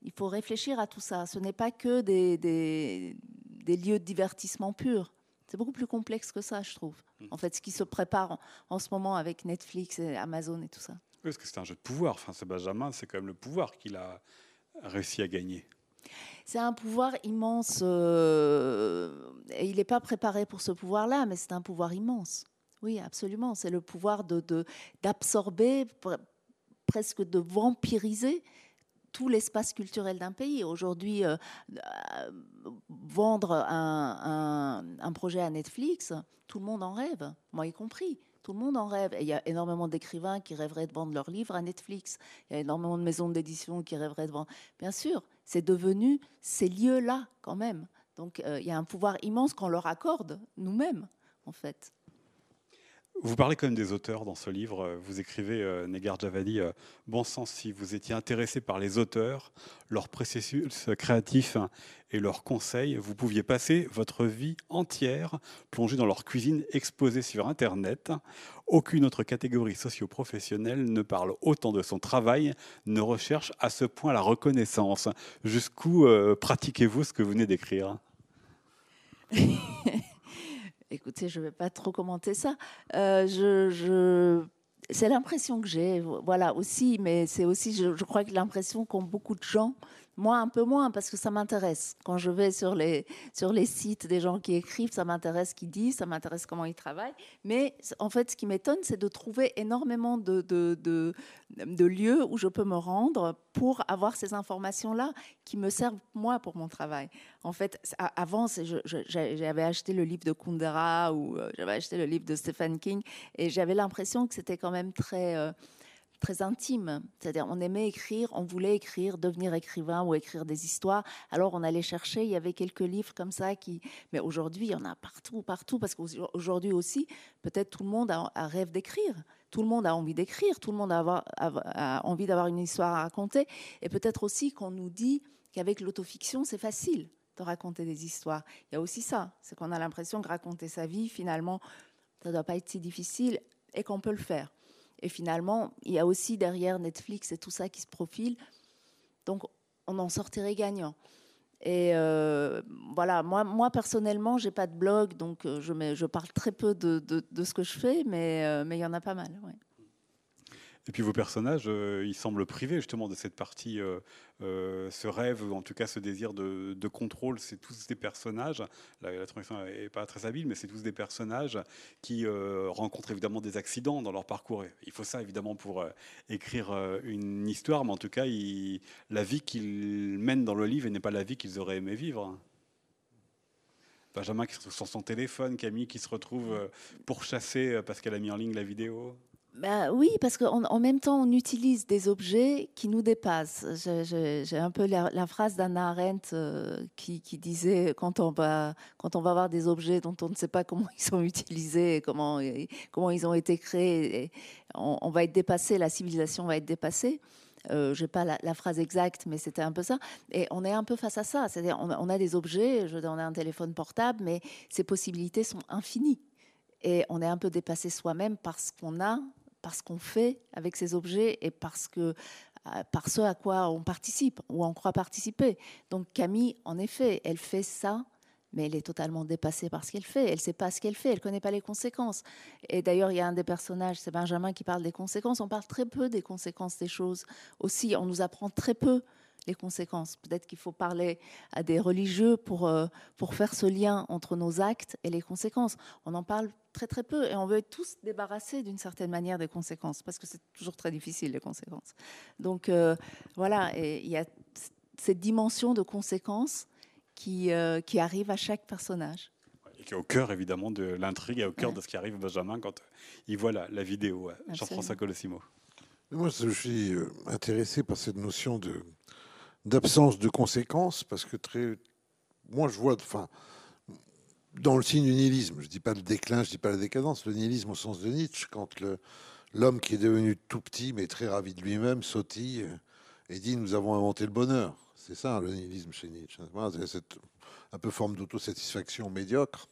il faut réfléchir à tout ça. Ce n'est pas que des, des, des lieux de divertissement purs. C'est beaucoup plus complexe que ça, je trouve. En fait, ce qui se prépare en, ce moment avec Netflix et Amazon et tout ça. Oui, parce que c'est un jeu de pouvoir. Enfin, c'est Benjamin, c'est quand même le pouvoir qu'il a réussi à gagner. C'est un pouvoir immense. Euh, et il n'est pas préparé pour ce pouvoir-là, mais c'est un pouvoir immense. Oui, absolument. C'est le pouvoir d'absorber, de, presque de vampiriser tout l'espace culturel d'un pays. Aujourd'hui, euh, euh, vendre un, projet à Netflix, tout le monde en rêve, moi y compris. Tout le monde en rêve. Et il y a énormément d'écrivains qui rêveraient de vendre leurs livres à Netflix. Il y a énormément de maisons d'édition qui rêveraient de vendre. Bien sûr, c'est devenu ces lieux-là quand même. Donc euh, il y a un pouvoir immense qu'on leur accorde nous-mêmes, en fait. Vous parlez quand même des auteurs dans ce livre. Vous écrivez, euh, Negar Javadi, euh, bon sens, si vous étiez intéressé par les auteurs, leur processus créatif et leurs conseils, vous pouviez passer votre vie entière plongée dans leur cuisine exposée sur Internet. Aucune autre catégorie socio-professionnelle ne parle autant de son travail, ne recherche à ce point la reconnaissance. Jusqu'où euh, pratiquez-vous ce que vous venez d'écrire? Écoutez, je ne vais pas trop commenter ça. Euh, c'est l'impression que j'ai, voilà aussi, mais c'est aussi, je, je crois que l'impression qu'ont beaucoup de gens moi, un peu moins, parce que ça m'intéresse. Quand je vais sur les, sur les sites des gens qui écrivent, ça m'intéresse ce qu'ils disent, ça m'intéresse comment ils travaillent. Mais en fait, ce qui m'étonne, c'est de trouver énormément de, de, de, lieux où je peux me rendre pour avoir ces informations-là qui me servent, moi, pour mon travail. En fait, avant, j'avais acheté le livre de Kundera ou euh, j'avais acheté le livre de Stephen King et j'avais l'impression que c'était quand même très... Euh, très intime. C'est-à-dire, on aimait écrire, on voulait écrire, devenir écrivain ou écrire des histoires. Alors, on allait chercher. Il y avait quelques livres comme ça qui. Mais aujourd'hui, il y en a partout, partout, parce qu'aujourd'hui aussi, peut-être tout le monde a, rêve d'écrire. Tout le monde a envie d'écrire. Tout le monde a, a envie d'avoir une histoire à raconter. Et peut-être aussi qu'on nous dit qu'avec l'autofiction, c'est facile de raconter des histoires. Il y a aussi ça, c'est qu'on a l'impression que raconter sa vie, finalement, ça ne doit pas être si difficile et qu'on peut le faire. Et finalement, il y a aussi derrière Netflix et tout ça qui se profile. Donc, on en sortirait gagnant. Et euh, voilà, moi, moi personnellement, j'ai pas de blog, donc euh, je, je parle très peu de, de, ce que je fais, mais euh, il y en a pas mal. Et puis vos personnages, euh, ils semblent privés justement de cette partie, euh, euh, ce rêve, ou en tout cas ce désir de, contrôle. C'est tous des personnages, la, la transition n'est pas très habile, mais c'est tous des personnages qui rencontrent évidemment des accidents dans leur parcours. Il faut ça évidemment pour écrire une histoire, mais en tout cas, la vie qu'ils mènent dans le livre n'est pas la vie qu'ils auraient aimé vivre. Benjamin qui se retrouve sur son téléphone, Camille qui se retrouve pourchassée parce qu'elle a mis en ligne la vidéo. Ben oui, parce qu'en même temps, on utilise des objets qui nous dépassent. J'ai un peu la, phrase d'Anna Arendt euh, qui, disait quand on, va, quand on va avoir des objets dont on ne sait pas comment ils sont utilisés, comment, comment ils ont été créés, on, va être dépassé, la civilisation va être dépassée. Euh, je n'ai pas la, phrase exacte, mais c'était un peu ça. Et on est un peu face à ça. C'est-à-dire, on, a des objets, je, on a un téléphone portable, mais ces possibilités sont infinies. Et on est un peu dépassé soi-même parce qu'on a parce qu'on fait avec ces objets et parce que euh, par ce à quoi on participe ou on croit participer. Donc Camille, en effet, elle fait ça, mais elle est totalement dépassée par ce qu'elle fait. Elle ne sait pas ce qu'elle fait, elle ne connaît pas les conséquences. Et d'ailleurs, il y a un des personnages, c'est Benjamin, qui parle des conséquences. On parle très peu des conséquences des choses. Aussi, on nous apprend très peu les conséquences. Peut-être qu'il faut parler à des religieux pour, euh, pour faire ce lien entre nos actes et les conséquences. On en parle très très peu et on veut être tous débarrassés d'une certaine manière des conséquences parce que c'est toujours très difficile les conséquences. Donc euh, voilà, et il y a cette dimension de conséquences qui, euh, qui arrive à chaque personnage. Et qui est au cœur évidemment de l'intrigue et au cœur de ce qui arrive à Benjamin quand il voit la, la vidéo. Jean-François Colossimo. Moi, je suis intéressé par cette notion de d'absence de conséquences, parce que très, moi je vois, enfin, dans le signe du nihilisme, je dis pas le déclin, je dis pas la décadence, le nihilisme au sens de Nietzsche, quand l'homme qui est devenu tout petit mais très ravi de lui-même sautille et dit nous avons inventé le bonheur. C'est ça le nihilisme chez Nietzsche. C'est cette un peu forme d'autosatisfaction médiocre.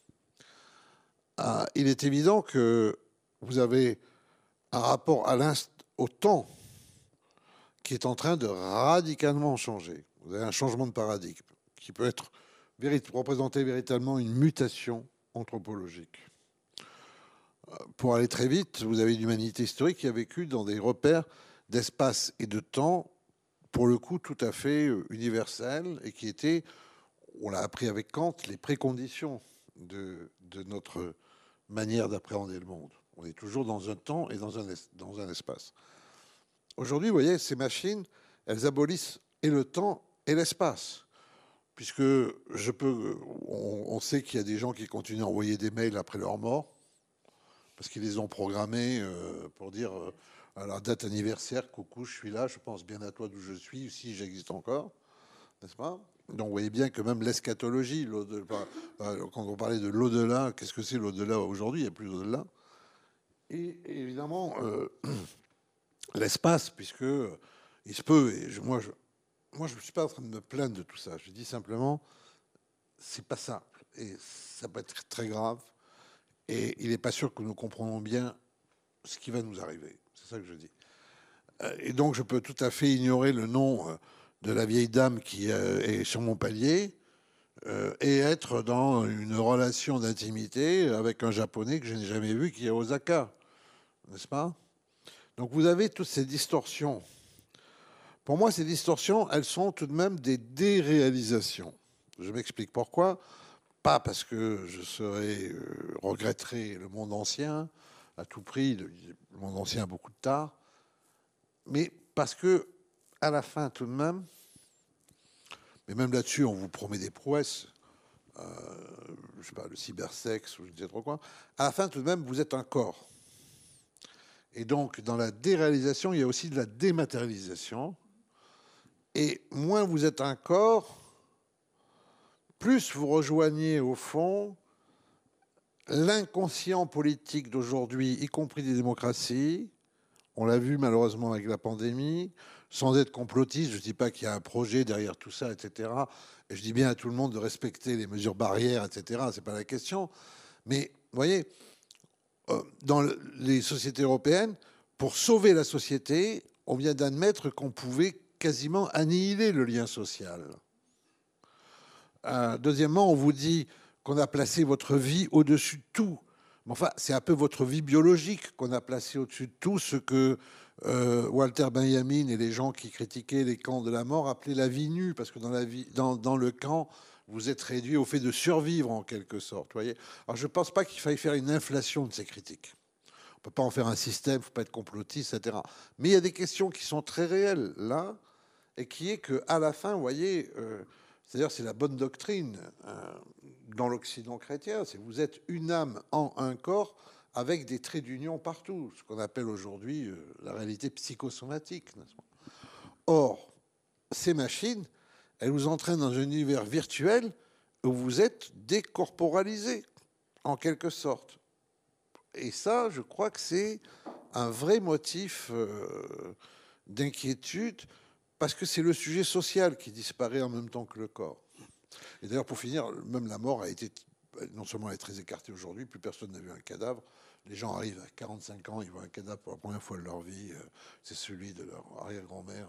Ah, il est évident que vous avez un rapport à au temps qui est en train de radicalement changer. Vous avez un changement de paradigme qui peut être représenter véritablement une mutation anthropologique. Euh, pour aller très vite, vous avez l'humanité historique qui a vécu dans des repères d'espace et de temps, pour le coup tout à fait euh, universels, et qui étaient, on l'a appris avec Kant, les préconditions de, notre manière d'appréhender le monde. On est toujours dans un temps et dans un, dans un espace. Aujourd'hui, vous voyez, ces machines, elles abolissent et le temps et l'espace. Puisque je peux, on, sait qu'il y a des gens qui continuent à envoyer des mails après leur mort, parce qu'ils les ont programmés euh, pour dire euh, à leur date anniversaire, coucou, je suis là, je pense bien à toi d'où je suis, si j'existe encore, n'est-ce pas? Donc vous voyez bien que même l'eschatologie, euh, quand on parlait de l'au-delà, qu'est-ce que c'est l'au-delà aujourd'hui? Il n'y a plus d'au-delà. Et évidemment, l'espace, puisque il se peut, et moi, je, moi, je ne suis pas en train de me plaindre de tout ça. Je dis simplement, c'est pas simple, et ça peut être très grave, et il n'est pas sûr que nous comprenons bien ce qui va nous arriver. C'est ça que je dis. Euh, et donc, je peux tout à fait ignorer le nom euh, de la vieille dame qui euh, est sur mon palier et être dans une relation d'intimité avec un japonais que je n'ai jamais vu qui est à Osaka, n'est-ce pas? Donc vous avez toutes ces distorsions. Pour moi, ces distorsions, elles sont tout de même des déréalisations. Je m'explique pourquoi. Pas parce que je serais, euh, regretterais le monde ancien à tout prix, le monde ancien beaucoup de tard, mais parce que, à la fin, tout de même, mais même là-dessus, on vous promet des prouesses, euh, je sais pas, le cybersexe ou je ne sais trop quoi, à la fin, tout de même, vous êtes un corps. Et donc, dans la déréalisation, il y a aussi de la dématérialisation. Et moins vous êtes un corps, plus vous rejoignez au fond l'inconscient politique d'aujourd'hui, y compris des démocraties. On l'a vu malheureusement avec la pandémie. sans être complotiste, je ne dis pas qu'il y a un projet derrière tout ça, etc. Et je dis bien à tout le monde de respecter les mesures barrières, etc. C'est pas la question. Mais vous voyez, dans les sociétés européennes, pour sauver la société, on vient d'admettre qu'on pouvait quasiment annihiler le lien social. Euh, deuxièmement, on vous dit qu'on a placé votre vie au-dessus de tout. Enfin, c'est un peu votre vie biologique qu'on a placé au-dessus de tout ce que euh, Walter Benjamin et les gens qui critiquaient les camps de la mort appelaient la vie nue, parce que dans le camp, vous êtes réduit au fait de survivre en quelque sorte. Voyez Alors je ne pense pas qu'il faille faire une inflation de ces critiques. On ne peut pas en faire un système, il ne faut pas être complotiste, etc. Mais il y a des questions qui sont très réelles là, et qui est qu'à la fin, vous voyez, euh, c'est-à-dire c'est la bonne doctrine euh, dans l'Occident chrétien, c'est vous êtes une âme en un corps avec des traits d'union partout, ce qu'on appelle aujourd'hui euh, la réalité psychosomatique. Or, ces machines, elles vous entraînent dans un univers virtuel où vous êtes décorporalisé, en quelque sorte. Et ça, je crois que c'est un vrai motif euh, d'inquiétude, parce que c'est le sujet social qui disparaît en même temps que le corps. Et d'ailleurs, pour finir, même la mort a été, non seulement elle est très écartée aujourd'hui, plus personne n'a vu un cadavre. Les gens arrivent à 45 ans, ils voient un cadavre pour la première fois de leur vie, euh, c'est celui de leur arrière-grand-mère,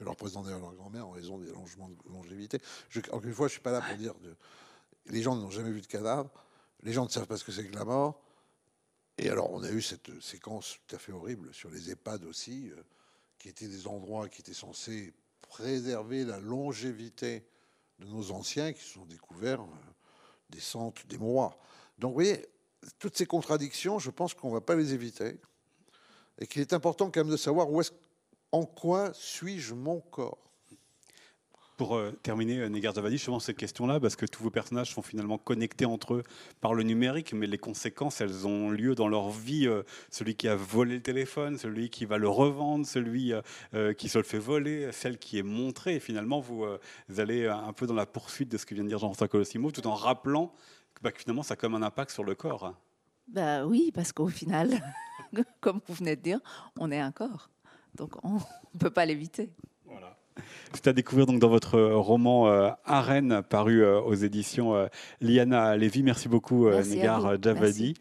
que leur présentait leur grand-mère en raison des allongements de longévité. Encore une fois, je ne suis pas là pour dire de, les gens n'ont jamais vu de cadavre, les gens ne savent pas ce que c'est que la mort. Et alors, on a eu cette séquence tout à fait horrible sur les EHPAD aussi, euh, qui étaient des endroits qui étaient censés préserver la longévité de nos anciens qui sont découverts euh, des centres, des mois. Donc, vous voyez, toutes ces contradictions, je pense qu'on ne va pas les éviter. Et qu'il est important quand même de savoir où est en quoi suis-je mon corps? Pour euh, terminer, euh, Négar Javadi, justement cette question-là, parce que tous vos personnages sont finalement connectés entre eux par le numérique, mais les conséquences, elles ont lieu dans leur vie. Euh, celui qui a volé le téléphone, celui qui va le revendre, celui qui se le fait voler, celle qui est montrée. Et finalement, vous, allez un peu dans la poursuite de ce que vient de dire Jean-François Colossimo, tout en rappelant bah, que finalement, ça a comme un impact sur le corps. Bah oui, parce qu'au final, comme vous venez de dire, on est un corps. Donc on ne peut pas l'éviter. C'est à découvrir donc dans votre roman euh, Arène, paru euh, aux éditions euh, Liana Lévy. Merci beaucoup, Négar Javadi.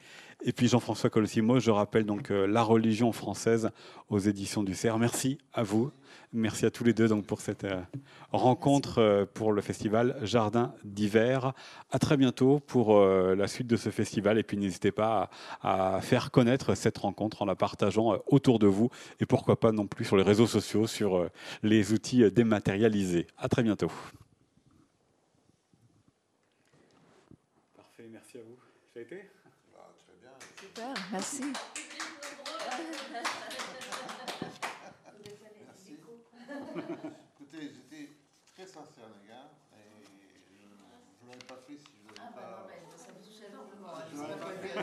Et puis Jean-François Colossimo, je rappelle donc La religion française aux éditions du CERF. Merci à vous. Merci à tous les deux donc pour cette euh, rencontre euh, pour le festival Jardin d'hiver. À très bientôt pour euh, la suite de ce festival et puis n'hésitez pas à, faire connaître cette rencontre en la partageant autour de vous et pourquoi pas non plus sur les réseaux sociaux, sur les outils dématérialisés. À très bientôt. Parfait, merci à vous. Ça a été? Ah, Très bien. Super, merci. Écoutez, j'étais très sincère, les gars, et je ne l'aurais pas fait si je n'avais ah, pas. Bah non, ça me touchait énormément. Si je l'aurais pas fait,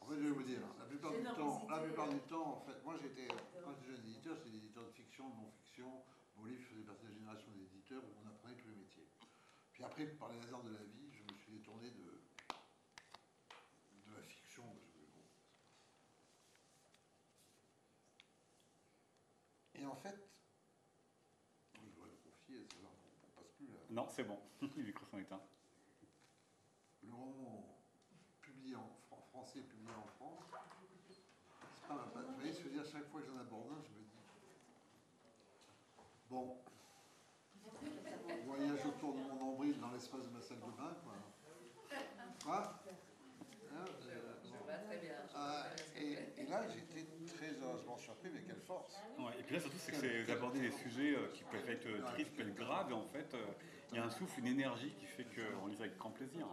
en fait, je vais vous dire, la plupart du temps, la plupart du temps, en fait, moi j'étais, quand j'étais jeune éditeur, c'était éditeur de fiction, de non-fiction. Vos livres faisaient partie de la génération d'éditeurs où on apprenait tous les métiers. Puis après, par les hasards de la vie, je me suis détourné de, de la fiction. Et en fait, Non, c'est bon. Les micros sont éteints. Le roman publié en français, publié en France, c'est pas mal. Vous voyez, je veux dire, chaque fois que j'en aborde un, je me dis bon, voyage autour de mon nombril dans l'espace de ma salle de bain, quoi. Quoi? Hein, très bien. Euh, et, et, là, j'étais très heureusement surpris, mais quelle force. Ouais, et puis là, surtout, c'est que c'est d'aborder des sujets euh, qui peuvent être euh, tristes, peuvent être graves, et en fait, il y a un souffle, une énergie qui fait qu'on lit avec grand plaisir.